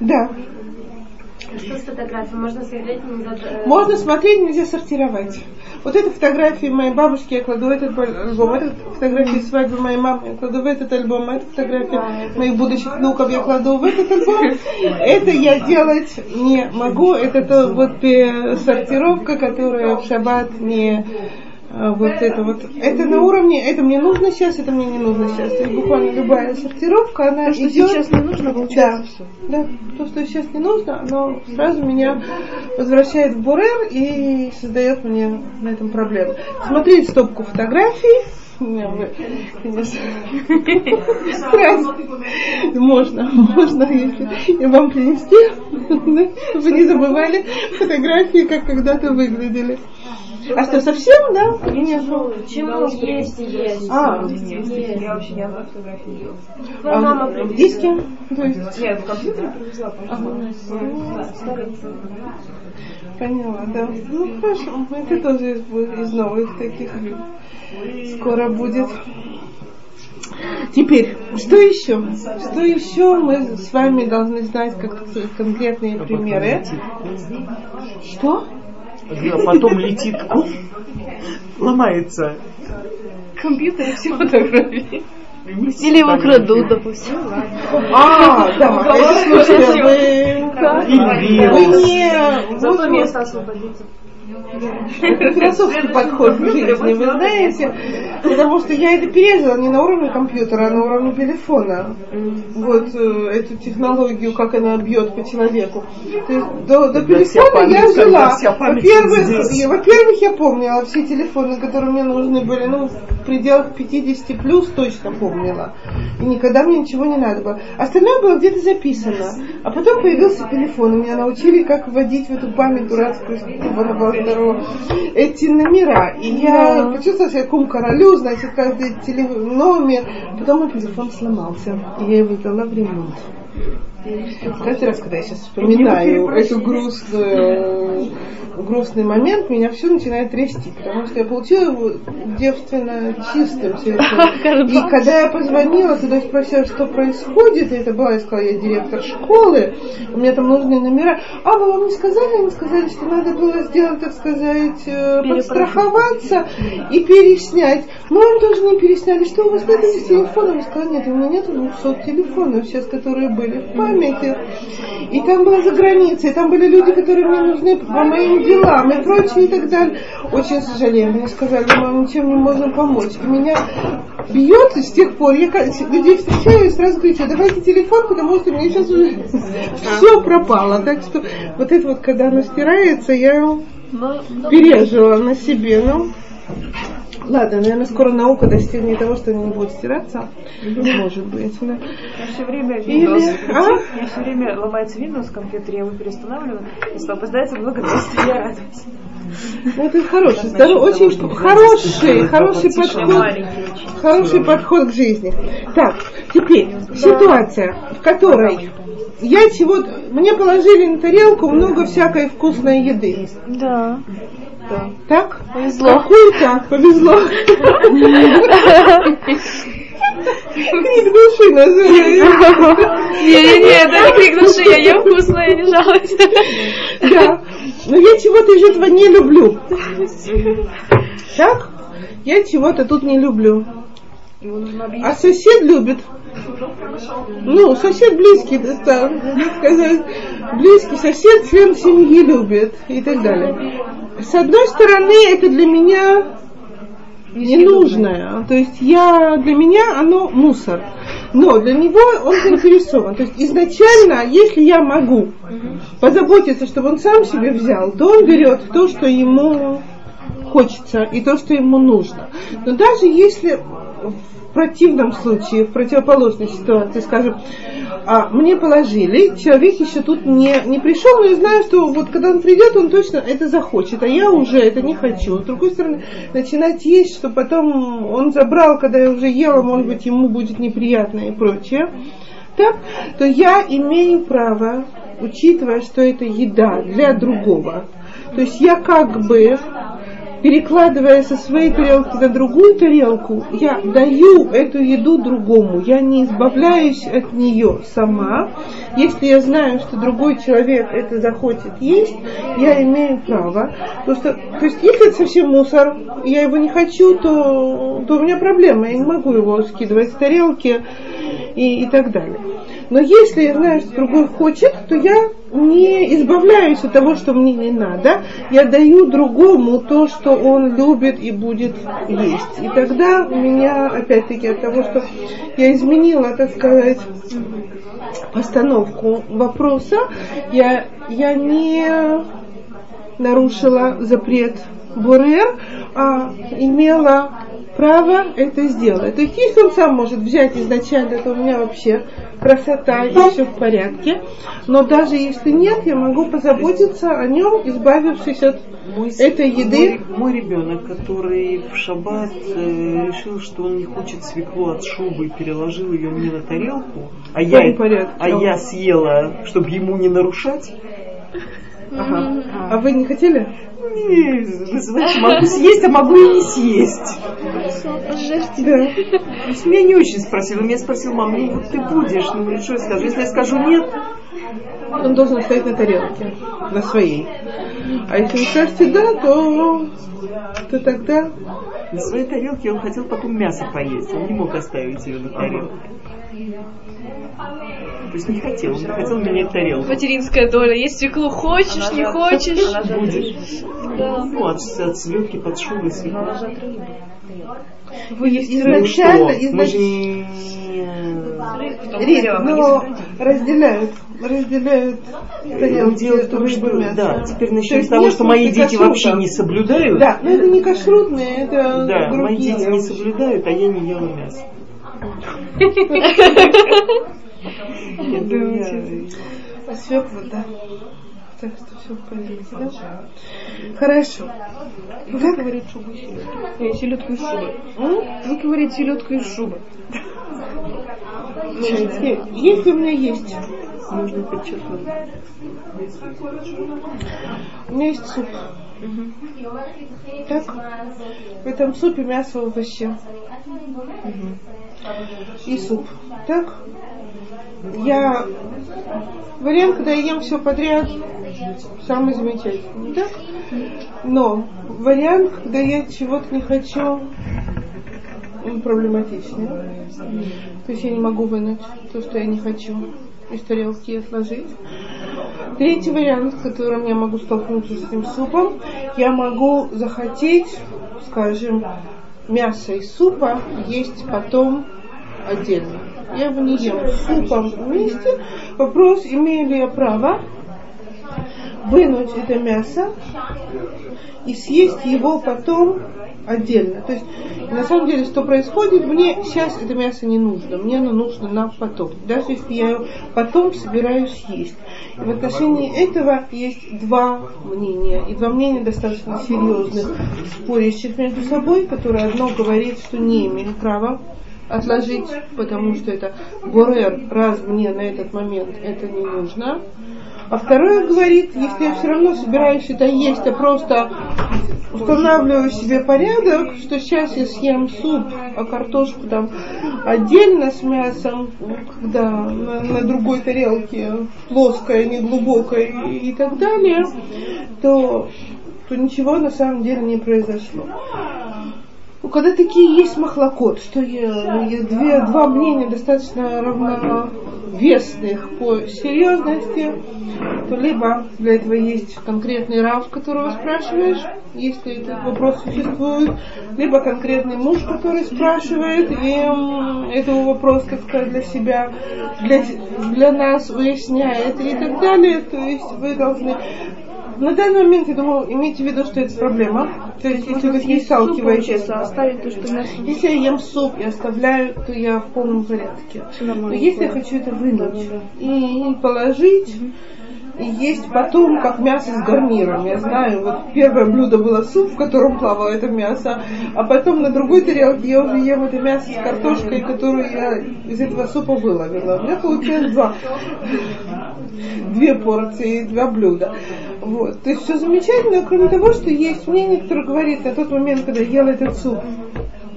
Да. Что с фотографией? Можно смотреть не за- э, Можно смотреть, нельзя сортировать. Вот это фотографии моей бабушки, я кладу в этот альбом, это фотографии свадьбы моей мамы, я кладу в этот альбом, это фотографии моих будущих внуков, я кладу в этот альбом. Это я делать не могу, это то вот сортировка, которая в шаббат не вот это вот, это на уровне, это мне нужно сейчас, это мне не нужно сейчас. То есть буквально любая сортировка, она То, что идет. сейчас не нужно, Да, получается все. да, то, что сейчас не нужно, оно сразу меня возвращает в Бурер и создает мне на этом проблему. Смотреть стопку фотографий, вы, сразу. Можно, можно, если вам принести, да, чтобы не забывали фотографии, как когда-то выглядели. А что, совсем, да? Нет. Почему есть, есть. А, Я вообще ни одной фотографии не делала. Мама а, в диске? То есть, Нет, в компьютере привезла, Поняла, да. Ну хорошо, это тоже из, из новых таких скоро будет. Теперь, что еще? Что еще мы с вами должны знать как конкретные примеры? Что? А потом летит, ломается. Компьютер и все фотографии. Или его крадут, допустим. А, да, это слушайте, вы, не, Зато место освободится. Это философский подход к жизни, вы знаете, потому что я это пережила не на уровне компьютера, а на уровне телефона. Вот э, эту технологию, как она бьет по человеку. То есть до, до телефона я жила. Во-первых, я, во-первых, я помнила все телефоны, которые мне нужны были, ну, в пределах 50 плюс точно помнила. И никогда мне ничего не надо было. Остальное было где-то записано. А потом появился телефон, и меня научили, как вводить в эту память дурацкую, чтобы она была здорова, эти номера. И я да. почувствовала себя какому королю, значит, каждый теле... номер. Потом мой телефон сломался, и я его дала в ремонт. Каждый раз, когда я сейчас вспоминаю эту грустную, грустный момент, меня все начинает трясти, потому что я получила его девственно чистым совершенно. (laughs) И когда я позвонила туда спросила, что происходит, и это была, я сказала, я директор школы, у меня там нужные номера. А, вы вам не сказали? Они сказали, что надо было сделать, так сказать, э, подстраховаться и переснять. Мы вам тоже не пересняли. Что у вас нет с телефоном? Я сказала, нет, у меня нет 200 телефонов сейчас, которые были в памяти памяти. И там было за границей, там были люди, которые мне нужны по моим делам и прочее и так далее. Очень сожалею, мне сказали, мы ничем не можем помочь. И меня бьет с тех пор, я людей встречаю и сразу кричу, давайте телефон, потому что мне сейчас уже все пропало. Так что вот это вот, когда оно стирается, я пережила на себе. Ну, Ладно, наверное, скоро наука достигнет того, что они не будут стираться. Может быть, да. Я все время Windows. Или... А? Я все время ломается Windows в компьютере, я его переустанавливаю. Если попадается много действий, я радуюсь. Ну, это хороший, здоров, очень хороший, хороший подход, хороший подход к жизни. Так, теперь ситуация, в которой я чего мне положили на тарелку много всякой вкусной еды. Да. Да. Так? Повезло. Какую-то повезло. Крик души называется. Не-не-не, это не крик души, я ем вкусно, я не жалуюсь. Да. Но я чего-то из этого не люблю. Так? Я чего-то тут не люблю. А сосед любит. Ну, сосед близкий, так сказать, близкий сосед, член семьи любит и так далее. С одной стороны, это для меня ненужное. То есть я, для меня оно мусор. Но для него он заинтересован. То есть изначально, если я могу позаботиться, чтобы он сам себе взял, то он берет то, что ему хочется и то, что ему нужно. Но даже если в противном случае, в противоположной ситуации, скажем, а, мне положили, человек еще тут не, не пришел, но я знаю, что вот когда он придет, он точно это захочет, а я уже это не хочу. С другой стороны, начинать есть, что потом он забрал, когда я уже ела, может быть, ему будет неприятно и прочее, так, то я имею право, учитывая, что это еда для другого, то есть я как бы перекладывая со своей тарелки на другую тарелку, я даю эту еду другому, я не избавляюсь от нее сама. Если я знаю, что другой человек это захочет есть, я имею право. Что, то есть, если это совсем мусор, я его не хочу, то, то у меня проблема, я не могу его скидывать с тарелки и, и так далее. Но если что другой хочет, то я не избавляюсь от того, что мне не надо. Я даю другому то, что он любит и будет есть. И тогда у меня, опять-таки, от того, что я изменила, так сказать, постановку вопроса, я, я не нарушила запрет Бурер, а имела право это сделать. То есть если он сам может взять изначально, то у меня вообще красота и все в порядке. Но даже если нет, я могу позаботиться о нем, избавившись от мой, этой еды. Мой, мой ребенок, который в шаббат э, решил, что он не хочет свеклу от шубы и переложил ее мне на тарелку, а, я, а я съела, чтобы ему не нарушать. Ага. А вы не хотели? Называется, могу съесть, а могу и не съесть. Да. То есть меня не очень спросил. Меня спросил, мама, ну вот ты будешь, ну что я скажу? Если я скажу нет, он должен стоять на тарелке, на своей. А если вы скажете да, то, то тогда... На своей тарелке он хотел потом мясо поесть, он не мог оставить ее на тарелке. То есть не хотел, он не хотел менять тарелку. Материнская доля. Есть свеклу хочешь, не хочешь. Будешь. Ну, от, от селедки под шубой свекла. Вы есть Ну Изначально, изначально. но разделяют, разделяют Ну, тарелки Дело в том, что, мясо. да, теперь начнем с того, что мои дети кашрута. вообще не соблюдают. Да, но это не кашрутные, это Да, мои другие. дети не соблюдают, а я не ела мясо. (laughs) Я думаю, я- А свекла, да. Так что все да? Хорошо. Вы говорите шубу и селедку. Э, селедку из шубы. Вы говорите селедку из шубы. Смотрите, Если у меня есть, Нужно подчеркнуть. у меня есть суп. Так? В этом супе мясо, овощи. И суп. Так? Я... Вариант, когда я ем все подряд, самый замечательный. Так? Но вариант, когда я чего-то не хочу, он проблематичный. То есть я не могу вынуть то, что я не хочу из тарелки и отложить. Третий вариант, с которым я могу столкнуться с этим супом, я могу захотеть, скажем, мясо из супа есть потом отдельно. Я его не ем супом вместе. Вопрос, имею ли я право вынуть это мясо и съесть его потом отдельно. То есть, на самом деле, что происходит, мне сейчас это мясо не нужно, мне оно нужно на потом. Даже если я его потом собираюсь есть. И в отношении этого есть два мнения. И два мнения достаточно серьезных, спорящих между собой, которые одно говорит, что не имею права отложить, потому что это борер, раз мне на этот момент это не нужно. А второе говорит, если я все равно собираюсь это есть, а просто устанавливаю себе порядок, что сейчас я съем суп, а картошку там отдельно с мясом, когда на, на другой тарелке, плоская, неглубокая и, и так далее, то, то ничего на самом деле не произошло. Ну, когда такие есть махлокот, что я две, два мнения достаточно равновесных по серьезности, то либо для этого есть конкретный рав, которого спрашиваешь, если этот вопрос существует, либо конкретный муж, который спрашивает, и этого вопрос, как сказать, для себя, для, для нас выясняет и так далее. То есть вы должны на данный момент, я думаю, имейте в виду, что это проблема. То есть, если вы с ней сталкиваетесь, получается, оставить то, что мясо. если я ем суп и оставляю, то я в полном порядке. Но если я хочу это вынуть и положить, и есть потом, как мясо с гарниром. Я знаю, вот первое блюдо было суп, в котором плавало это мясо, а потом на другой тарелке я уже ем это мясо с картошкой, которую я из этого супа выловила. У меня получилось два. Две порции, два блюда. Вот. То есть все замечательно, кроме того, что есть мнение, которое говорит, на тот момент, когда я ела этот суп,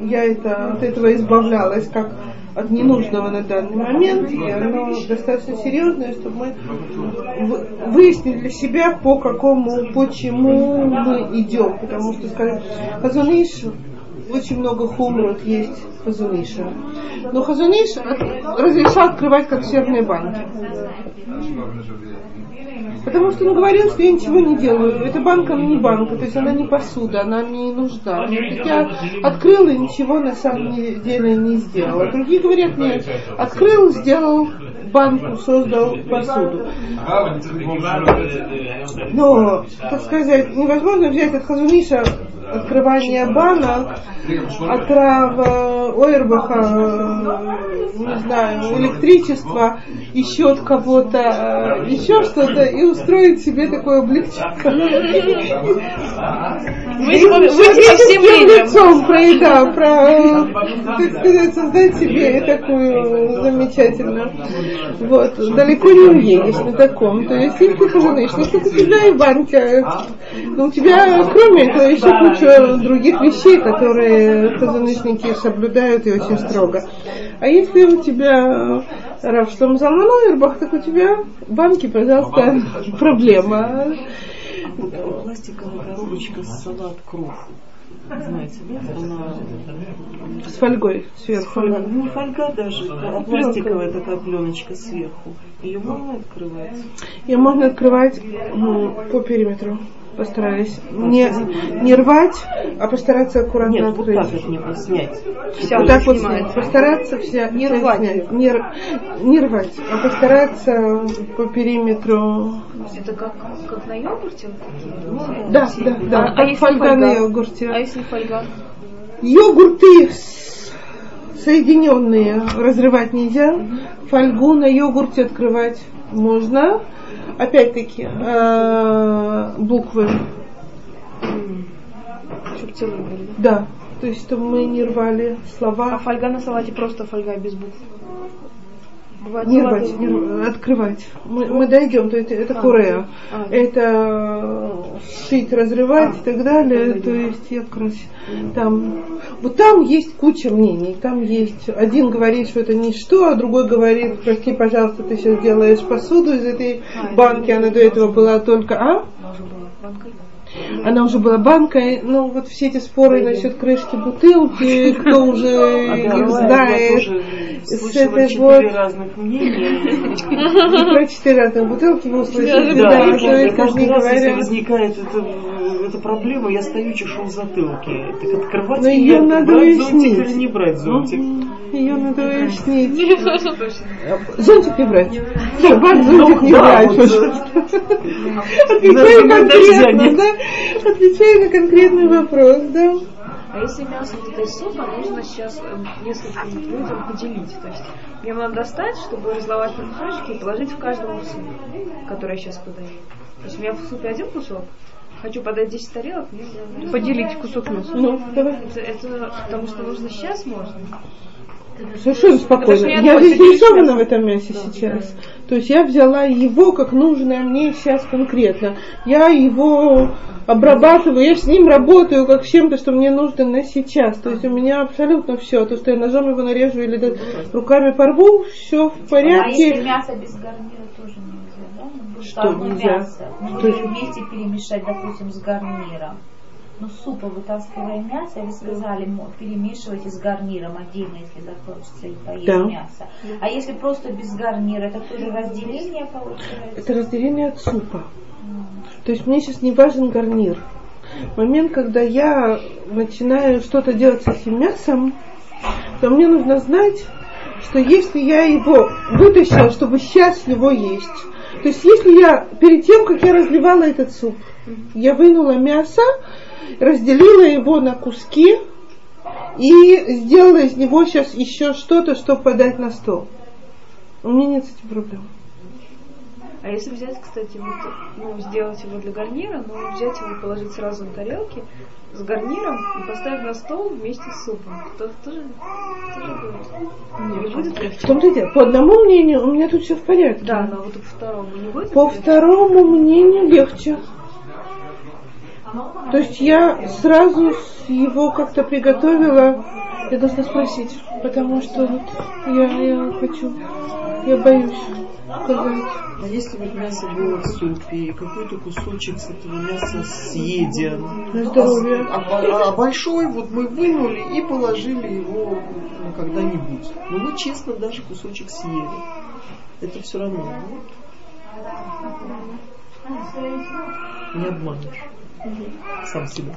я это, от этого избавлялась, как от ненужного на данный момент, и оно достаточно серьезное, чтобы мы вы- выяснили для себя, по какому, почему мы идем. Потому что, скажем, Хазуниш, очень много хумрот есть Хазуниша. Но Хазуниш разрешал открывать консервные банки. Потому что он говорил, что я ничего не делаю. Эта банка она не банка, то есть она не посуда, она мне не нужна. То есть я открыла и ничего на самом деле не сделала. Другие говорят, нет, открыл, сделал банку, создал посуду. Но, так сказать, невозможно взять от Хазуниша открывание банок, от Рава Ойербаха, э, не знаю, электричество, еще от кого-то, э, еще что-то, и устроить себе такое облегчение. Вы по всем лицом про, да, про, так сказать, создать себе такую замечательную. Вот, далеко не уедешь на таком. То есть, если ты хазаныш, ну, что у тебя и банка, ну, у тебя, кроме этого, еще куча других вещей, которые хазанышники соблюдают и очень строго. А если у тебя Рав Шлом Залман так у тебя банки, пожалуйста, проблема. Пластиковая коробочка с салат круг. Знаете, да? Она С фольгой сверху. Фольга, ну, не фольга даже, а пластиковая такая пленочка сверху. Ее можно открывать? Ее можно открывать ну, по периметру. Постараюсь. Не, не рвать, а постараться аккуратно Нет, вот открыть. так вот не снять. Вся вот так вот снимается. снять. Постараться вся, Не вся рвать снять. Не, не рвать, а постараться по периметру. Это как, как на йогурте? вот такие? Да, да, да. А- а если фольга фольга? на йогурте. А если фольга? Йогурты с- соединенные разрывать нельзя. Фольгу на йогурте открывать можно. Опять-таки, э, буквы. Были, да? Да. То есть, чтобы мы не рвали А слова. фольга на салате просто фольга без букв. Бывает Не рвать, не рвать, открывать. Мы, мы дойдем, то это, это А. курея. А, Это шить, разрывать и так далее. То есть я раз там. Вот там есть куча мнений. Там есть один говорит, что это ничто, а другой говорит, прости, пожалуйста, ты сейчас делаешь посуду из этой А, банки, она до этого была только. А? Банкой. Она уже была банкой, ну вот все эти споры насчет крышки бутылки, кто (laughs) уже их знает, с этой вот- разных мнения. (laughs) и про четыре разных бутылки вы услышали, Да, каждый раз, если возникает эта, проблема, я стою чешу в затылке. Так открывать Но её её, надо брать зонтик или не брать зонтик? Ее надо уяснить. Зонтик не брать. Брать зонтик не да, брать, Отвечаю конкретно, да? Отвечаю на конкретный вопрос, да. А если мясо вот этой супа нужно сейчас э, нескольким людям поделить? То есть мне надо достать, чтобы разловать на кусочки и положить в каждому суп, который я сейчас подаю. То есть у меня в супе один кусок, хочу подать 10 тарелок, мне надо Поделить кусок мяса. Ну, давай. Это, это потому что нужно сейчас можно. Совершенно спокойно. я заинтересована в этом мясе сейчас. То есть я взяла его как нужное мне сейчас конкретно. Я его обрабатываю, я с ним работаю как с чем-то, что мне нужно на сейчас. То есть у меня абсолютно все. То, что я ножом его нарежу или да- руками порву, все в А если порядке. мясо без гарнира тоже нельзя, да? Что нельзя? мясо. Что вместе перемешать, допустим, с гарниром. Ну, супа вытаскивая мясо, вы сказали, перемешивайте с гарниром отдельно, если захочется и поесть Да. мясо. А если просто без гарнира, это тоже разделение получается? Это разделение от супа. То есть мне сейчас не важен гарнир. Момент, когда я начинаю что-то делать с этим мясом, то мне нужно знать, что если я его вытащила, чтобы сейчас его есть, то есть если я перед тем, как я разливала этот суп, я вынула мясо, разделила его на куски и сделала из него сейчас еще что-то, чтобы подать на стол. У меня нет с этим проблем. А если взять, кстати, вот, ну, сделать его для гарнира, но взять его и положить сразу на тарелки с гарниром и поставить на стол вместе с супом, то тоже, тоже будет. Не будет В легче? том-то и дело. По одному мнению у меня тут все в порядке. Да, но вот по второму не будет По легче? второму мнению легче. То есть я сразу его как-то приготовила. Я должна спросить, потому что вот я, я хочу, я боюсь сказать. А если вот мясо было в супе, и какой-то кусочек с этого мяса съеден, На здоровье. а, а- а большой вот мы вынули и положили его ну, когда-нибудь. Ну мы честно даже кусочек съели. Это все равно. Не обманешь. Сам себя.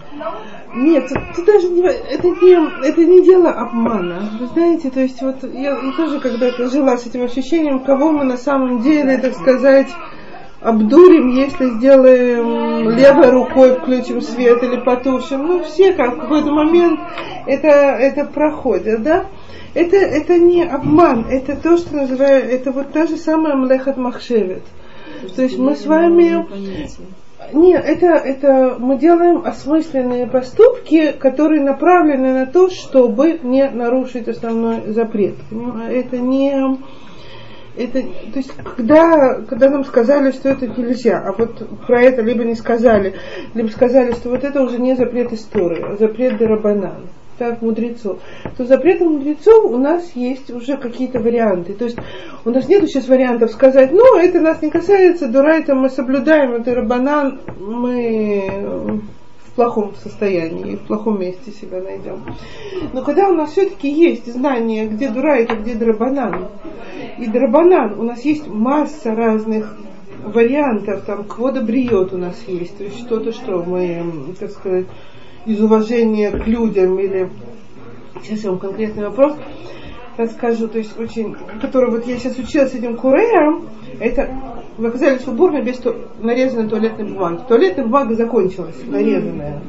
Нет, тут, даже не, это не, это не дело обмана. Вы знаете, то есть вот я, я тоже когда-то жила с этим ощущением, кого мы на самом деле, так сказать, обдурим, если сделаем левой рукой, включим свет или потушим. Ну, все как в какой-то момент это, это проходит, да? Это, это не обман, это то, что называют, это вот та же самая млехат махшевет. То есть мы с вами... Нет, это, это мы делаем осмысленные поступки, которые направлены на то, чтобы не нарушить основной запрет. Понимаете? Это не это, то есть, когда, когда нам сказали, что это нельзя, а вот про это либо не сказали, либо сказали, что вот это уже не запрет истории, а запрет Дарабанан, так, мудрецов, то запретом мудрецов у нас есть уже какие-то варианты. То есть у нас нет сейчас вариантов сказать, ну, это нас не касается, дура, это мы соблюдаем, это Рабанан, мы в плохом состоянии, в плохом месте себя найдем. Но когда у нас все-таки есть знание, где дура, это где драбанан, и драбанан, у нас есть масса разных вариантов, там, квода бриет у нас есть, то есть что-то, что мы, так сказать, из уважения к людям или сейчас я вам конкретный вопрос расскажу, то есть очень, который вот я сейчас училась с этим куреем, это вы оказались в уборной без ту- нарезанной туалетной бумаги. Туалетная бумага закончилась, нарезанная.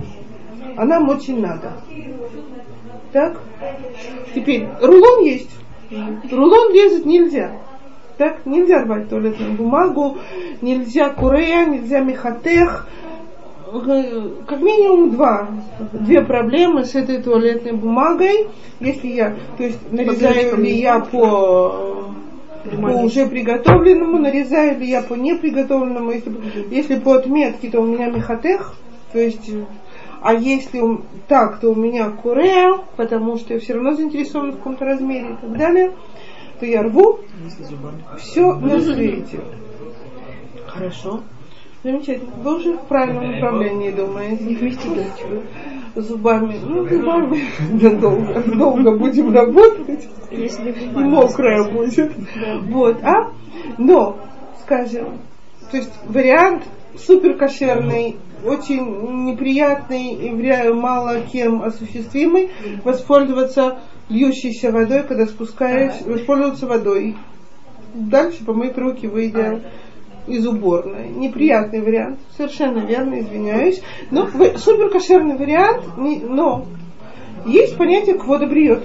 А нам очень надо. Так? Теперь, рулон есть. Рулон резать нельзя. Так, нельзя рвать туалетную бумагу, нельзя курея, нельзя мехатех. Э, Как минимум два, две проблемы с этой туалетной бумагой. Если я, то есть нарезаю ли я по, по уже приготовленному, нарезаю ли я по неприготовленному. Если, если по отметке, то у меня мехатех, то есть а если так, то у меня курея, потому что я все равно заинтересована в каком-то размере и так далее, то я рву все на свете. Хорошо. Замечательно. Вы уже в правильном направлении думаете. Не вместе Зубами. Ну, зубами. (laughs) Долго. Долго будем работать. Если И мокрая будет. Вот, а? Но, скажем, то есть вариант супер кошерный, очень неприятный и вря- мало кем осуществимый, воспользоваться льющейся водой, когда спускаешь, воспользоваться водой. Дальше помыть руки, выйдя из уборной. Неприятный вариант, совершенно верно, извиняюсь. Но супер кошерный вариант, не- но есть понятие квода бриет.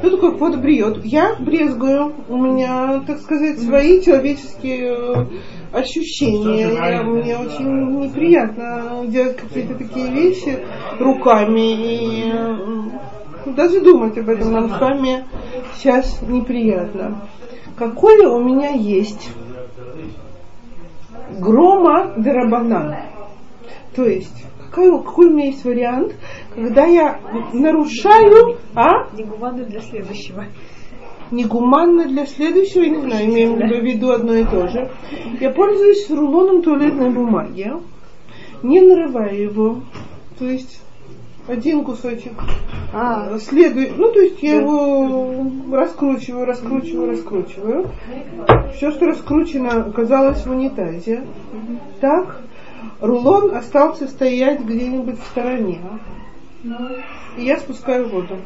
Что такое квода бриет? Я брезгую, у меня, так сказать, свои человеческие э, ощущения. Я- мне очень неприятно делать какие-то такие вещи руками. И даже думать об этом нам с вами сейчас неприятно. Какое у меня есть грома дарабанан? То есть, какой, какой у меня есть вариант, когда я нарушаю, а? Негуманно для следующего. негуманно для следующего, я не знаю, имеем в виду одно и то же. Я пользуюсь рулоном туалетной бумаги, не нарывая его, то есть один кусочек А, следует, ну то есть я его раскручиваю, раскручиваю, раскручиваю. Все, что раскручено, оказалось в унитазе. Так, рулон остался стоять где-нибудь в стороне. И я спускаю воду.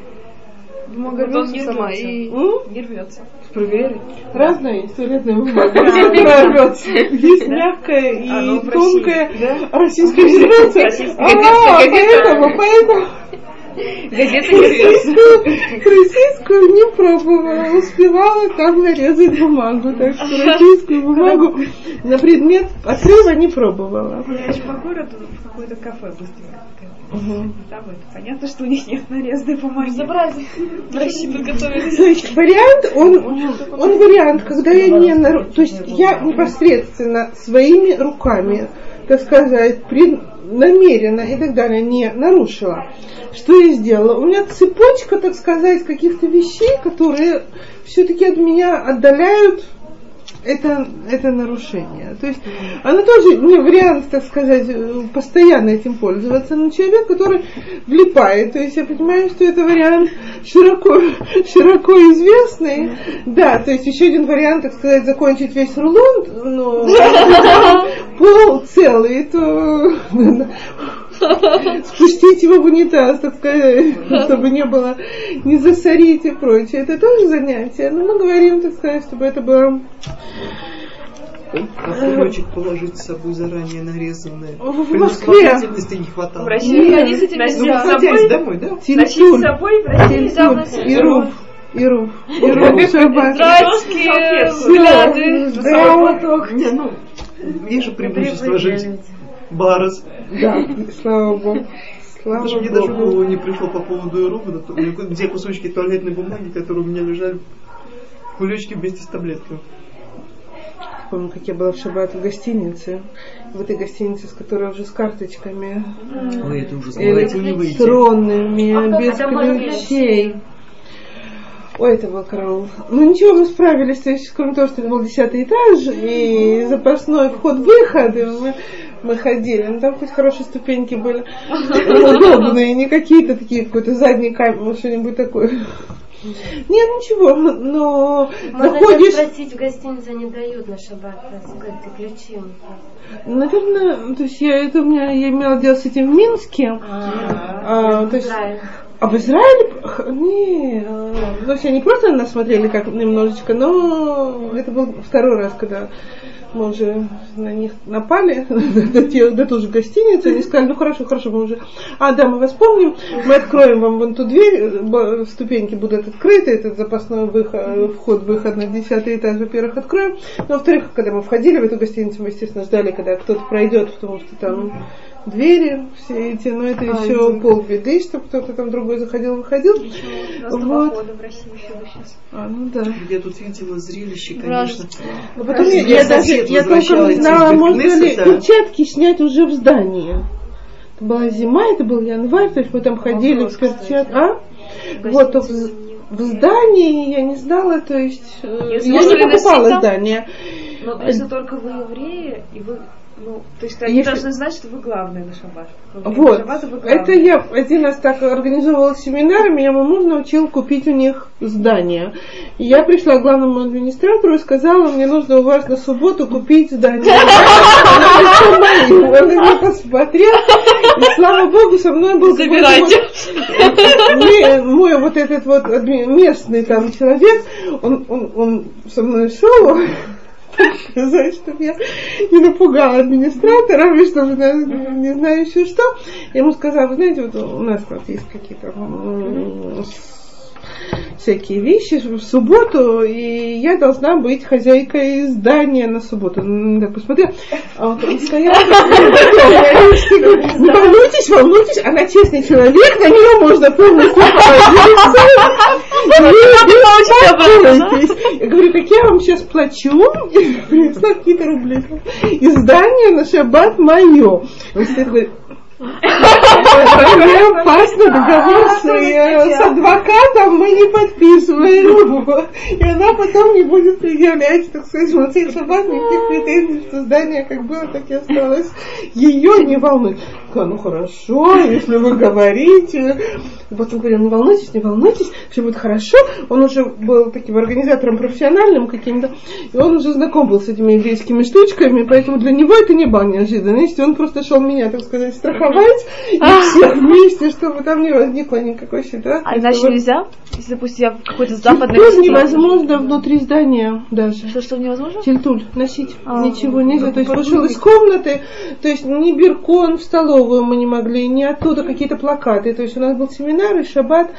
Бумага Вот не сама рвется. и М? Не рвется. проверили. Разная есть бумага. Есть рвется. Есть мягкая и А, ну, тонкая. Российская. Российская А, поэтому, поэтому Газета российскую, российскую не пробовала. Успевала там нарезать бумагу. Так что российскую бумагу на предмет отрыва не пробовала. Гуляешь по городу в какое-то кафе быстренько. Мгм. Там это понятно, что у них нет нарезной бумаги. Безобразие. В России подготовились. То есть вариант, он, он вариант, когда я не то есть я непосредственно своими руками, так сказать, при- намеренно и так далее не нарушила. Что я сделала? У меня цепочка, так сказать, каких-то вещей, которые все-таки от меня отдаляют это, это нарушение. То есть оно тоже не вариант, так сказать, э, постоянно этим пользоваться, но человек, который влипает. То есть я понимаю, что это вариант широко, (laughs) широко известный. Да, то есть еще один вариант, так сказать, закончить весь рулон, но (laughs) пол целый, то (laughs) спустить его в унитаз, так сказать, чтобы не было, не засорить и прочее. Это тоже занятие. Но мы говорим, так сказать, чтобы это было А кулечек положить с собой заранее нарезанное. В Предусмотрительности не хватало. В России Нет. ходить с этим Ну, возвращаясь домой, да? Носить с собой в России тинтур, носить. ируф, ируф, ируф, шаббат. Здравствуйте, Всё, взгляды. Не, ну, есть же преимущество жить барос. да, слава богу. Слава Даже мне даже в голову не пришло по поводу Ируба, где кусочки туалетной бумаги, которые у меня лежали в кулечке вместе с таблетками. Помню, как я была в шаббат в гостинице. В этой гостинице, с которой уже с карточками Ой, это ужас, давайте не выйти. электронными, А без ключей. Ой, это был караул. Ну ничего, мы справились, то есть, кроме того, что это был десятый этаж и запасной вход-выход, и мы, мы ходили. Ну там хоть хорошие ступеньки были удобные, не какие-то такие, какой-то задний камень, ну что-нибудь такое. Нет, ничего, но Можно заходишь... сейчас спросить, в гостинице не дают на шаббат, сказать, ты ключи. Наверное, то есть я это у меня я имела дело с этим в Минске. А, то есть. А в Израиле не, то есть они просто на нас смотрели как немножечко, но это был второй раз, когда мы уже на них напали, (laughs) на ту же гостиницу, они сказали, ну хорошо, хорошо, мы уже, а да, мы вас помним, мы откроем вам вон ту дверь, ступеньки будут открыты, этот запасной выход, вход-выход на десятый этаж, во-первых, откроем, но во-вторых, когда мы входили в эту гостиницу, мы, естественно, ждали, когда кто-то пройдет, потому что там двери все эти, но это еще полбеды, чтобы кто-то там другой заходил, выходил. Просто Вот. в России еще сейчас. А, ну да. Я тут видела зрелище, Раз. конечно. Но потом я, Я я даже я толком не знала, можно ли перчатки снять уже в здании. Это была зима, это был январь, то есть мы там ходили Вопрос, в перчатках. А? Вот, в, в здании я не знала, то есть э, Если я можно не покупала там? здание. Но если только вы евреи, и вы, ну, то есть они Если- должны знать, что вы главные на шаббат. Вот, главные. это я один раз так организовывала семинар, меня мой муж научил купить у них здание. И я пришла к главному администратору и сказала, мне нужно у вас на субботу купить здание. Он меня посмотрел, и слава богу, со мной был Забирайте. мой- вот этот вот местный там человек, он, он, он со мной шел, сказать, чтобы я не напугала администратора, и чтобы не знаю еще что. Я ему сказала, вы знаете, вот у нас вот есть какие-то всякие вещи в субботу, и я должна быть хозяйкой здания на субботу. Ну, Так посмотрел, а вот он стоял, (laughs) не волнуйтесь, волнуйтесь, она честный человек, на нее можно полностью положиться. Я говорю, так я вам сейчас плачу, (laughs) принесла какие-то рубли. И здание на шаббат мое. Он стоит, говорит, мне опасно договор с, э, с адвокатом мы не подписываем. И она потом не будет предъявлять, так сказать, в цей шаббат никаких претензий, что здание как было, так и осталось. Ее не волнует. Ну хорошо, если вы говорите. Потом говорю, не волнуйтесь, не волнуйтесь, все будет хорошо. Он уже был таким организатором профессиональным каким-то, и он уже знаком был с этими еврейскими штучками, поэтому для него это не было неожиданностью. Он просто шел меня, так сказать, страховать, и всех вместе, чтобы там не возникло никакой ситуации. А иначе нельзя? Если, допустим, я какой-то западной Тильтуль гостинице. невозможно внутри здания даже. Что, что невозможно? Тильтуль носить А, ничего нельзя. То есть вышел из комнаты, то есть ни биркон в столовую мы не могли, ни оттуда какие-то плакаты. То есть у нас был семинар и шаббат,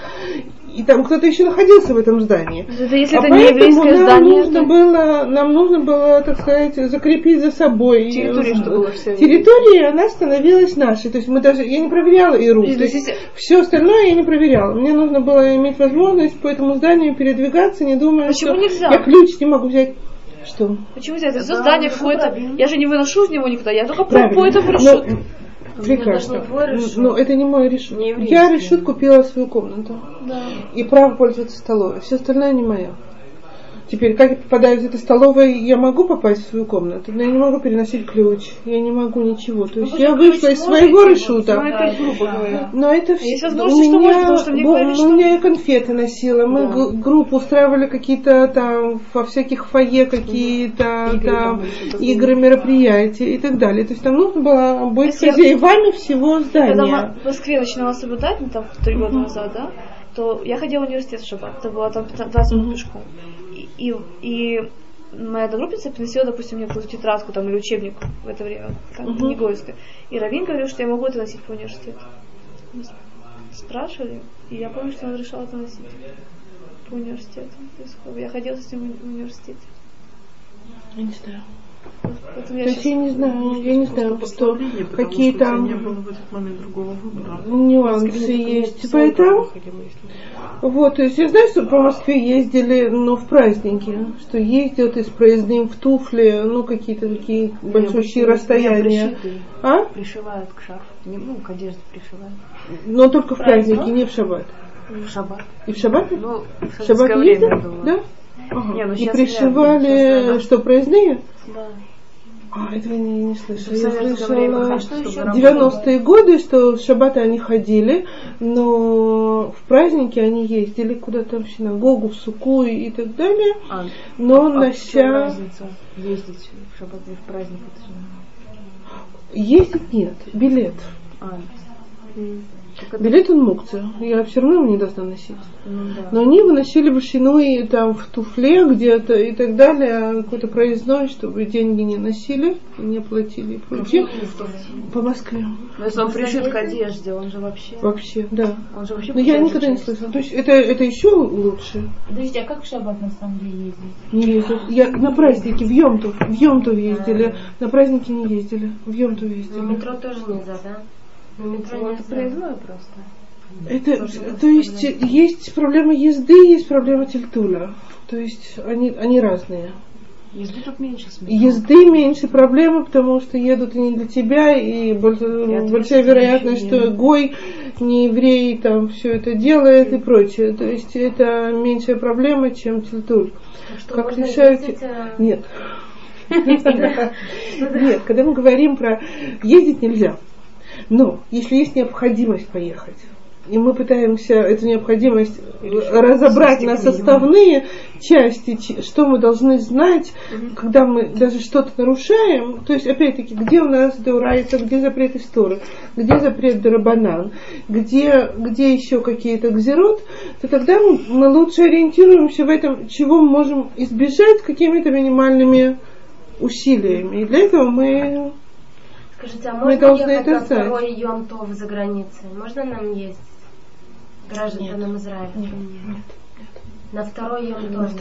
и там кто-то еще находился в этом здании. Это если А это не поэтому еврейское нам здание, нужно то- было, нам нужно было, так сказать, закрепить за собой Территорию, э, чтобы было всё видно. территория, она становилась нашей. То есть мы даже, я не проверяла ИРУ. То То есть если- все остальное я не проверяла. Мне нужно было иметь возможность по этому зданию передвигаться, не думая, Почему что нельзя? я ключ не могу взять. Что? Почему нельзя? Это всё здание какое-то. Я же не выношу из него никуда, я только по, по этому Но- решету. Прекрасно. даже не твой решут. Но это не мой решут. Не Я решут купила свою комнату. И право пользоваться столовой. Все остальное не мое. Теперь, как я попадаю из этой столовой, я могу попасть в свою комнату, но я не могу переносить ключ, я не могу ничего. То есть я вышла из своего решута. Ну, это грубо говоря. Но это все. у меня, что у меня я конфеты носила. Мы г- группу устраивали какие-то там во всяких фойе какие-то Игры там игры, мероприятия и так далее. То есть там нужно было быть хозяевами всего Когда здания. в Москве начинала соблюдать, ну там три года назад, да, то я ходила в университет в шаббат. Это было там 15 минут пешком. И, и, и моя одногруппница приносила, допустим, мне какую-то тетрадку там, или учебник в это время, как книгу Гойская. И Равин говорил, что я могу это носить по университету. Мы спрашивали, и я помню, что он разрешал это носить по университету. То есть я ходила с ним в университете. Я не знаю. То я есть сейчас... я не знаю, я не знаю, что какие что там не было в этот момент другого выбора. нюансы есть. Поэтому Вот, то есть я знаю, что по Москве ездили, но в праздники, что ездят и с проездным в туфли, ну какие-то такие большущие расстояния. А? Пришивают к шарфу. Ну, к одежде пришивают. Но только в праздники, не в шаббат. В шаббат. И в шаббат? Ну, в шаббат ездят? Да? Ага. Не, ну и пришивали, ли, щас, да. что, проездные? Да. А, этого я не, не слышала. Я слышала а что еще в 90-е годы, что в шаббаты они ходили, но в праздники они ездили куда-то в синагогу, в суку и так далее. А, Но а в чем нося... ездить в шаббат и в праздник? Это. Ездить нет, билет. А, Билет он мукция. Я все равно его не должна носить. ну да. Но они выносили башину и там в туфле где-то и так далее, а какой-то проездной, чтобы деньги не носили, и не платили и прочее. По Москве. Но если он пришит к одежде, он же вообще... Вообще, да. Он же вообще Но я никогда не слышала. То есть это, это еще лучше. Подождите, а как в шаббат на самом деле ездить? Не ездят. Я на праздники в Йомтов, в Йомтов ездили, на праздники не ездили, в Йомтов На ездили. метро тоже нельзя, да? Метро Ну, это нельзя. проездное просто. Это, то есть есть проблема езды, есть проблема тельтуля. То есть они, они разные. Езды тут меньше смысла. Езды меньше проблемы, потому что едут и не для тебя, и боль- большая вероятность, что Гой, не еврей, там все это делает и прочее. То есть это меньшая проблема, чем тельтуль. Что Как решают... ездить, э, Нет. (laughs) Нет, когда мы говорим про ездить нельзя. Но если есть необходимость поехать, и мы пытаемся эту необходимость разобрать на составные части, что мы должны знать, когда мы даже что-то нарушаем, то есть опять-таки, где у нас деурайца, где запрет истории, где запрет дарабанан, где, где еще какие-то гзерот, то тогда мы, мы лучше ориентируемся в этом, чего мы можем избежать какими-то минимальными усилиями. И для этого мы Скажите, а Мы можно должны ехать это на знать. второй Йом Тов за границей? Можно нам ездить? Гражданам Израиля? На второй Йом Тов?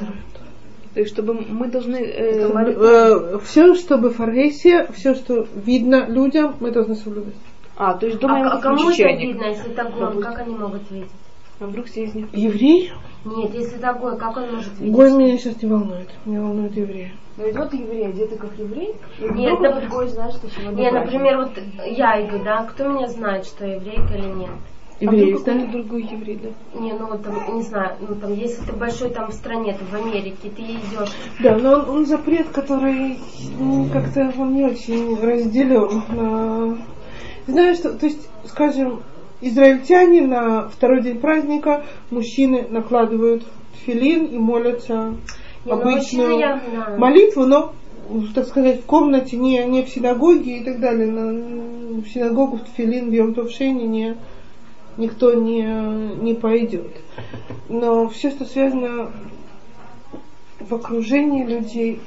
То есть, чтобы мы должны... э, все, чтобы фаргесия, все, что видно людям, мы должны соблюдать. а, то есть А, думаем а о кому это видно, если это гой? Как они могут видеть? А вдруг все из них... Еврей? Нет, если гой, как он может видеть? Гой меня сейчас не волнует. Меня волнует евреи. Но идет еврей, одетый как еврей, Нет, да- этот гость знает, что сегодня Не, праздник. например, вот я иду, да, кто меня знает, что я еврейка или нет? Евреи, а вдруг какой-то да? другой еврей, да? Не, ну вот там, не знаю, ну там, если ты большой там в стране, ты в Америке, ты идешь, Да, но он, он запрет, который ну, как-то он не очень разделен на... Знаешь, что, то есть, скажем, израильтяне на второй день праздника мужчины накладывают филин и молятся Не, ну, обычную мужчины я знаю. молитву, но, так сказать, в комнате, не, не в синагоге и так далее. На- в синагогу в филин в Йом Тов Шени не, никто не, не пойдет. Но все, что связано в окружении людей,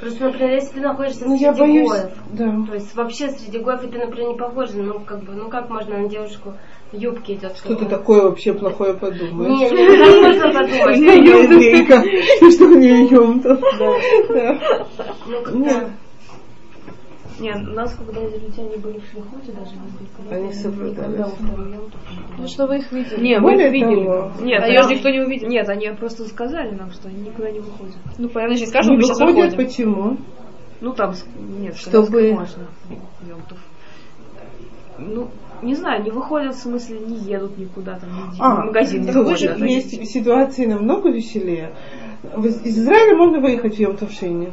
Просто, например, если ты находишься ну среди я боюсь, гоев, да. то есть вообще среди гоев, ты, например, не похожа, ну как бы, ну как можно на девушку в юбке идет? Что ты такое вообще плохое подумаешь? Не, не, так можно подумать. Я еврейка, и что мне Йом-Тов? Да. Ну, как-то- Нет. Нет, у нас, когда израильтяне были в Шлихуте, даже несколько лет, Они соблюдали. никогда во второй Йом Тов не Ну, что вы их видели? Не, Более мы их видели. того, Нет, а ее же никто не увидел. Нет, они просто сказали нам, что они никуда не выходят. Ну, понятно, сейчас скажем, Не мы сейчас выходят, почему? Ну там, нет, Чтобы- можно. Ну, не знаю, не выходят, в смысле, не едут никуда, там, не А, в магазин не ходят. есть ситуации намного веселее. Из Израиля можно выехать в Йом-Тов Шени.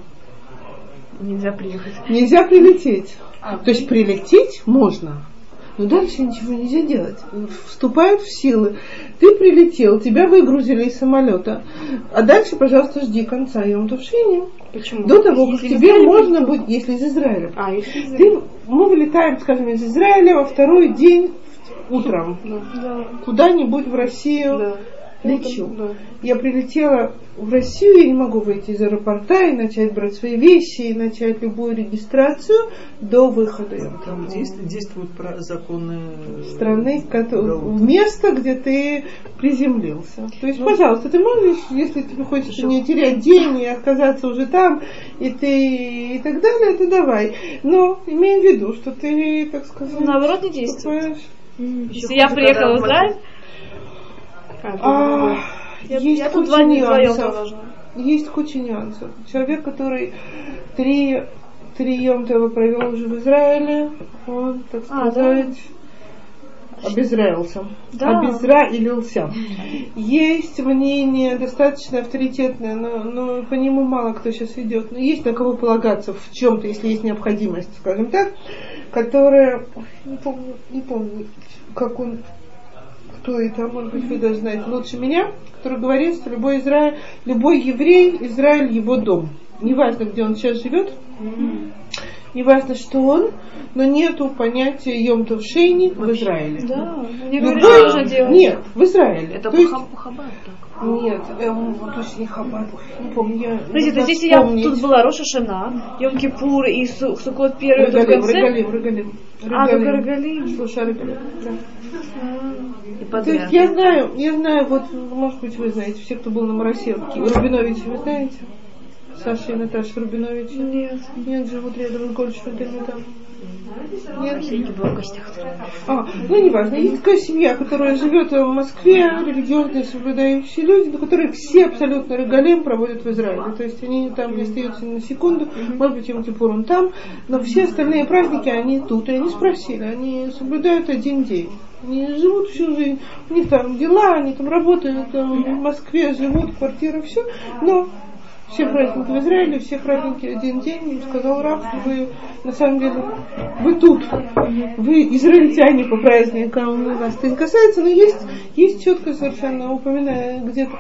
Нельзя приехать. Нельзя прилететь. То есть прилететь можно, но дальше ничего нельзя делать. Вступают в силы. Ты прилетел, тебя выгрузили из самолета, а дальше, пожалуйста, жди конца Йом-Товшини. Почему? До того, как тебе Израиля можно будет, если из Израиля. А, если из Ты, мы вылетаем, скажем, из Израиля во второй день утром Да. куда-нибудь в Россию. Да. Лечу. Да. Я прилетела в Россию, я не могу выйти из аэропорта и начать брать свои вещи, и начать любую регистрацию до выхода Там действуют, действуют про- законы страны, кото- Галут. место, где ты приземлился. То есть, пожалуйста, ты можешь, если тебе хочется не терять день и оказаться уже там, и ты и так далее, то давай. Но имей в виду, что ты, так сказать, Наоборот, не действует. вступаешь- Если я приехала в Израиль... А, Я, есть я куча нюансов. Есть куча нюансов. Человек, который три, три Йом-Това провел уже в Израиле, он, так А, сказать, обезраился. Да. Обезраилился. Есть мнение достаточно авторитетное, но, но по нему мало кто сейчас идет. Но есть на кого полагаться в чем-то, если есть необходимость, скажем так, которая, не помню, не помню, как он, кто это, может быть, вы даже знаете лучше меня, который говорит, что любой Израиль, любой еврей, Израиль его дом. Неважно, где он сейчас живет, неважно, что он, но нету понятия Йом Шейни в Израиле. Да, мне говорят, Любой- что нужно делать. Нет, в Израиле. Это То есть- по Хаббат так. Нет, эм, точно не Хаббат. Не помню, я то если я, тут была Роша Шана, Йом Кипур и Су- Суккот первый тут в конце. регалим, регалим. А, только Регалим. Слушай, регалим, да. И То есть я знаю, я знаю, вот, может быть, вы знаете, все, кто был на Моросевке, Рубиновичи, вы знаете? Саша и Наташа Рубиновичи. Нет. Нет, живут рядом с Гольдшвадами там. Нет. Последний был в гостях. А, ну неважно, есть такая семья, которая живет в Москве, религиозные, соблюдающие люди, но которые все абсолютно регалем проводят в Израиле. То есть они там не остаются ни на секунду, может быть, им Кипур он там, но все остальные праздники они тут. И они спросили, они соблюдают один день. Они живут всю жизнь, у них там дела, они там работают, там, в Москве живут, квартира, все, но все праздники в Израиле, все праздники один день. Им сказал Раф, вы на самом деле, вы тут, вы израильтяне по праздникам, ну, нас это не касается, но есть, есть четко совершенно упоминая где-то,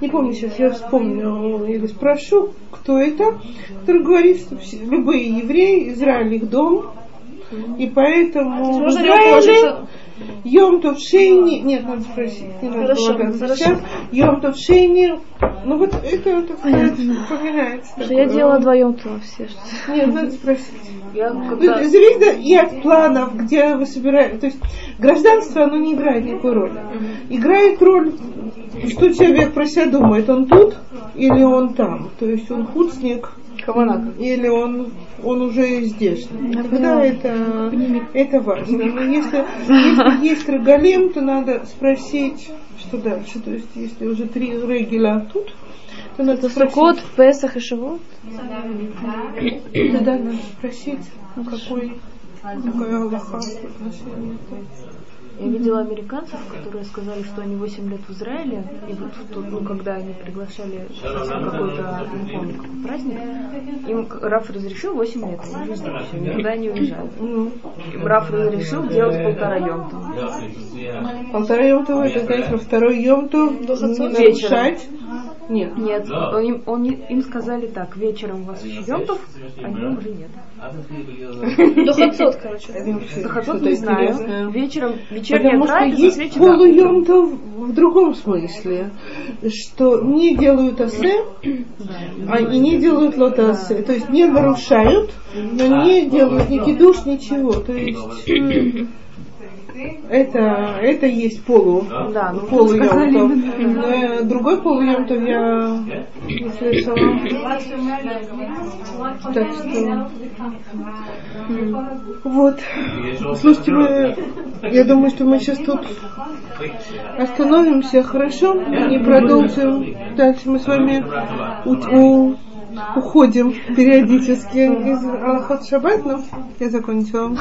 не помню сейчас, я вспомню или спрошу, кто это, который говорит, что все- любые евреи, Израиль их дом, и поэтому Можно Израиле? Йом Тов Шейни, нет, надо спросить, не надо Хорошо, полагаться хорошо. сейчас. Йом Тов Шейни, ну вот это, так сказать, я делала вдвоем то все. что- Нет, надо спросить. Я Ну, когда... зависит и от планов, где вы собираетесь. То есть гражданство, оно не играет никакой роли. Играет роль, что человек про себя думает, он тут или он там. То есть он худсник или он, он уже здесь. Тогда это, это важно. Но если, (laughs) если есть рогалем, то надо спросить, что дальше. То есть если уже три регеля тут, то надо спросить. Суккот, Песах и Шавот. Тогда надо спросить, какой, какая Аллаха в отношении. Я видела американцев, которые сказали, что они 8 лет в Израиле, и вот тут, ну, когда они приглашали на какой-то, не помню, какой праздник, им Раф разрешил 8 лет, они здесь, никуда не уезжают. Ну, Им Раф разрешил делать полтора йомта. полтора йомтова, это значит, во второй йомту не нарушать. Нет. Нет, он им, он им сказали так, вечером у вас еще йомтов, а днем уже нет. До Хацот, (laughs) короче. До Хацот не знаю. Вечером, вечерняя Потому что есть полуемтов в другом смысле, что не делают асе, а и не делают лотасе. То есть не нарушают, но не делают ни кидуш, ничего. То есть э, это, это есть полу, Да, ну, полуемтов. Э, Другой полуемтов я не слышала. Так что вот. Слушайте, мы, я думаю, что мы сейчас тут остановимся, хорошо? И продолжим. Дальше мы с вами у- у- уходим периодически из Аллахот Шаббат, но я закончила.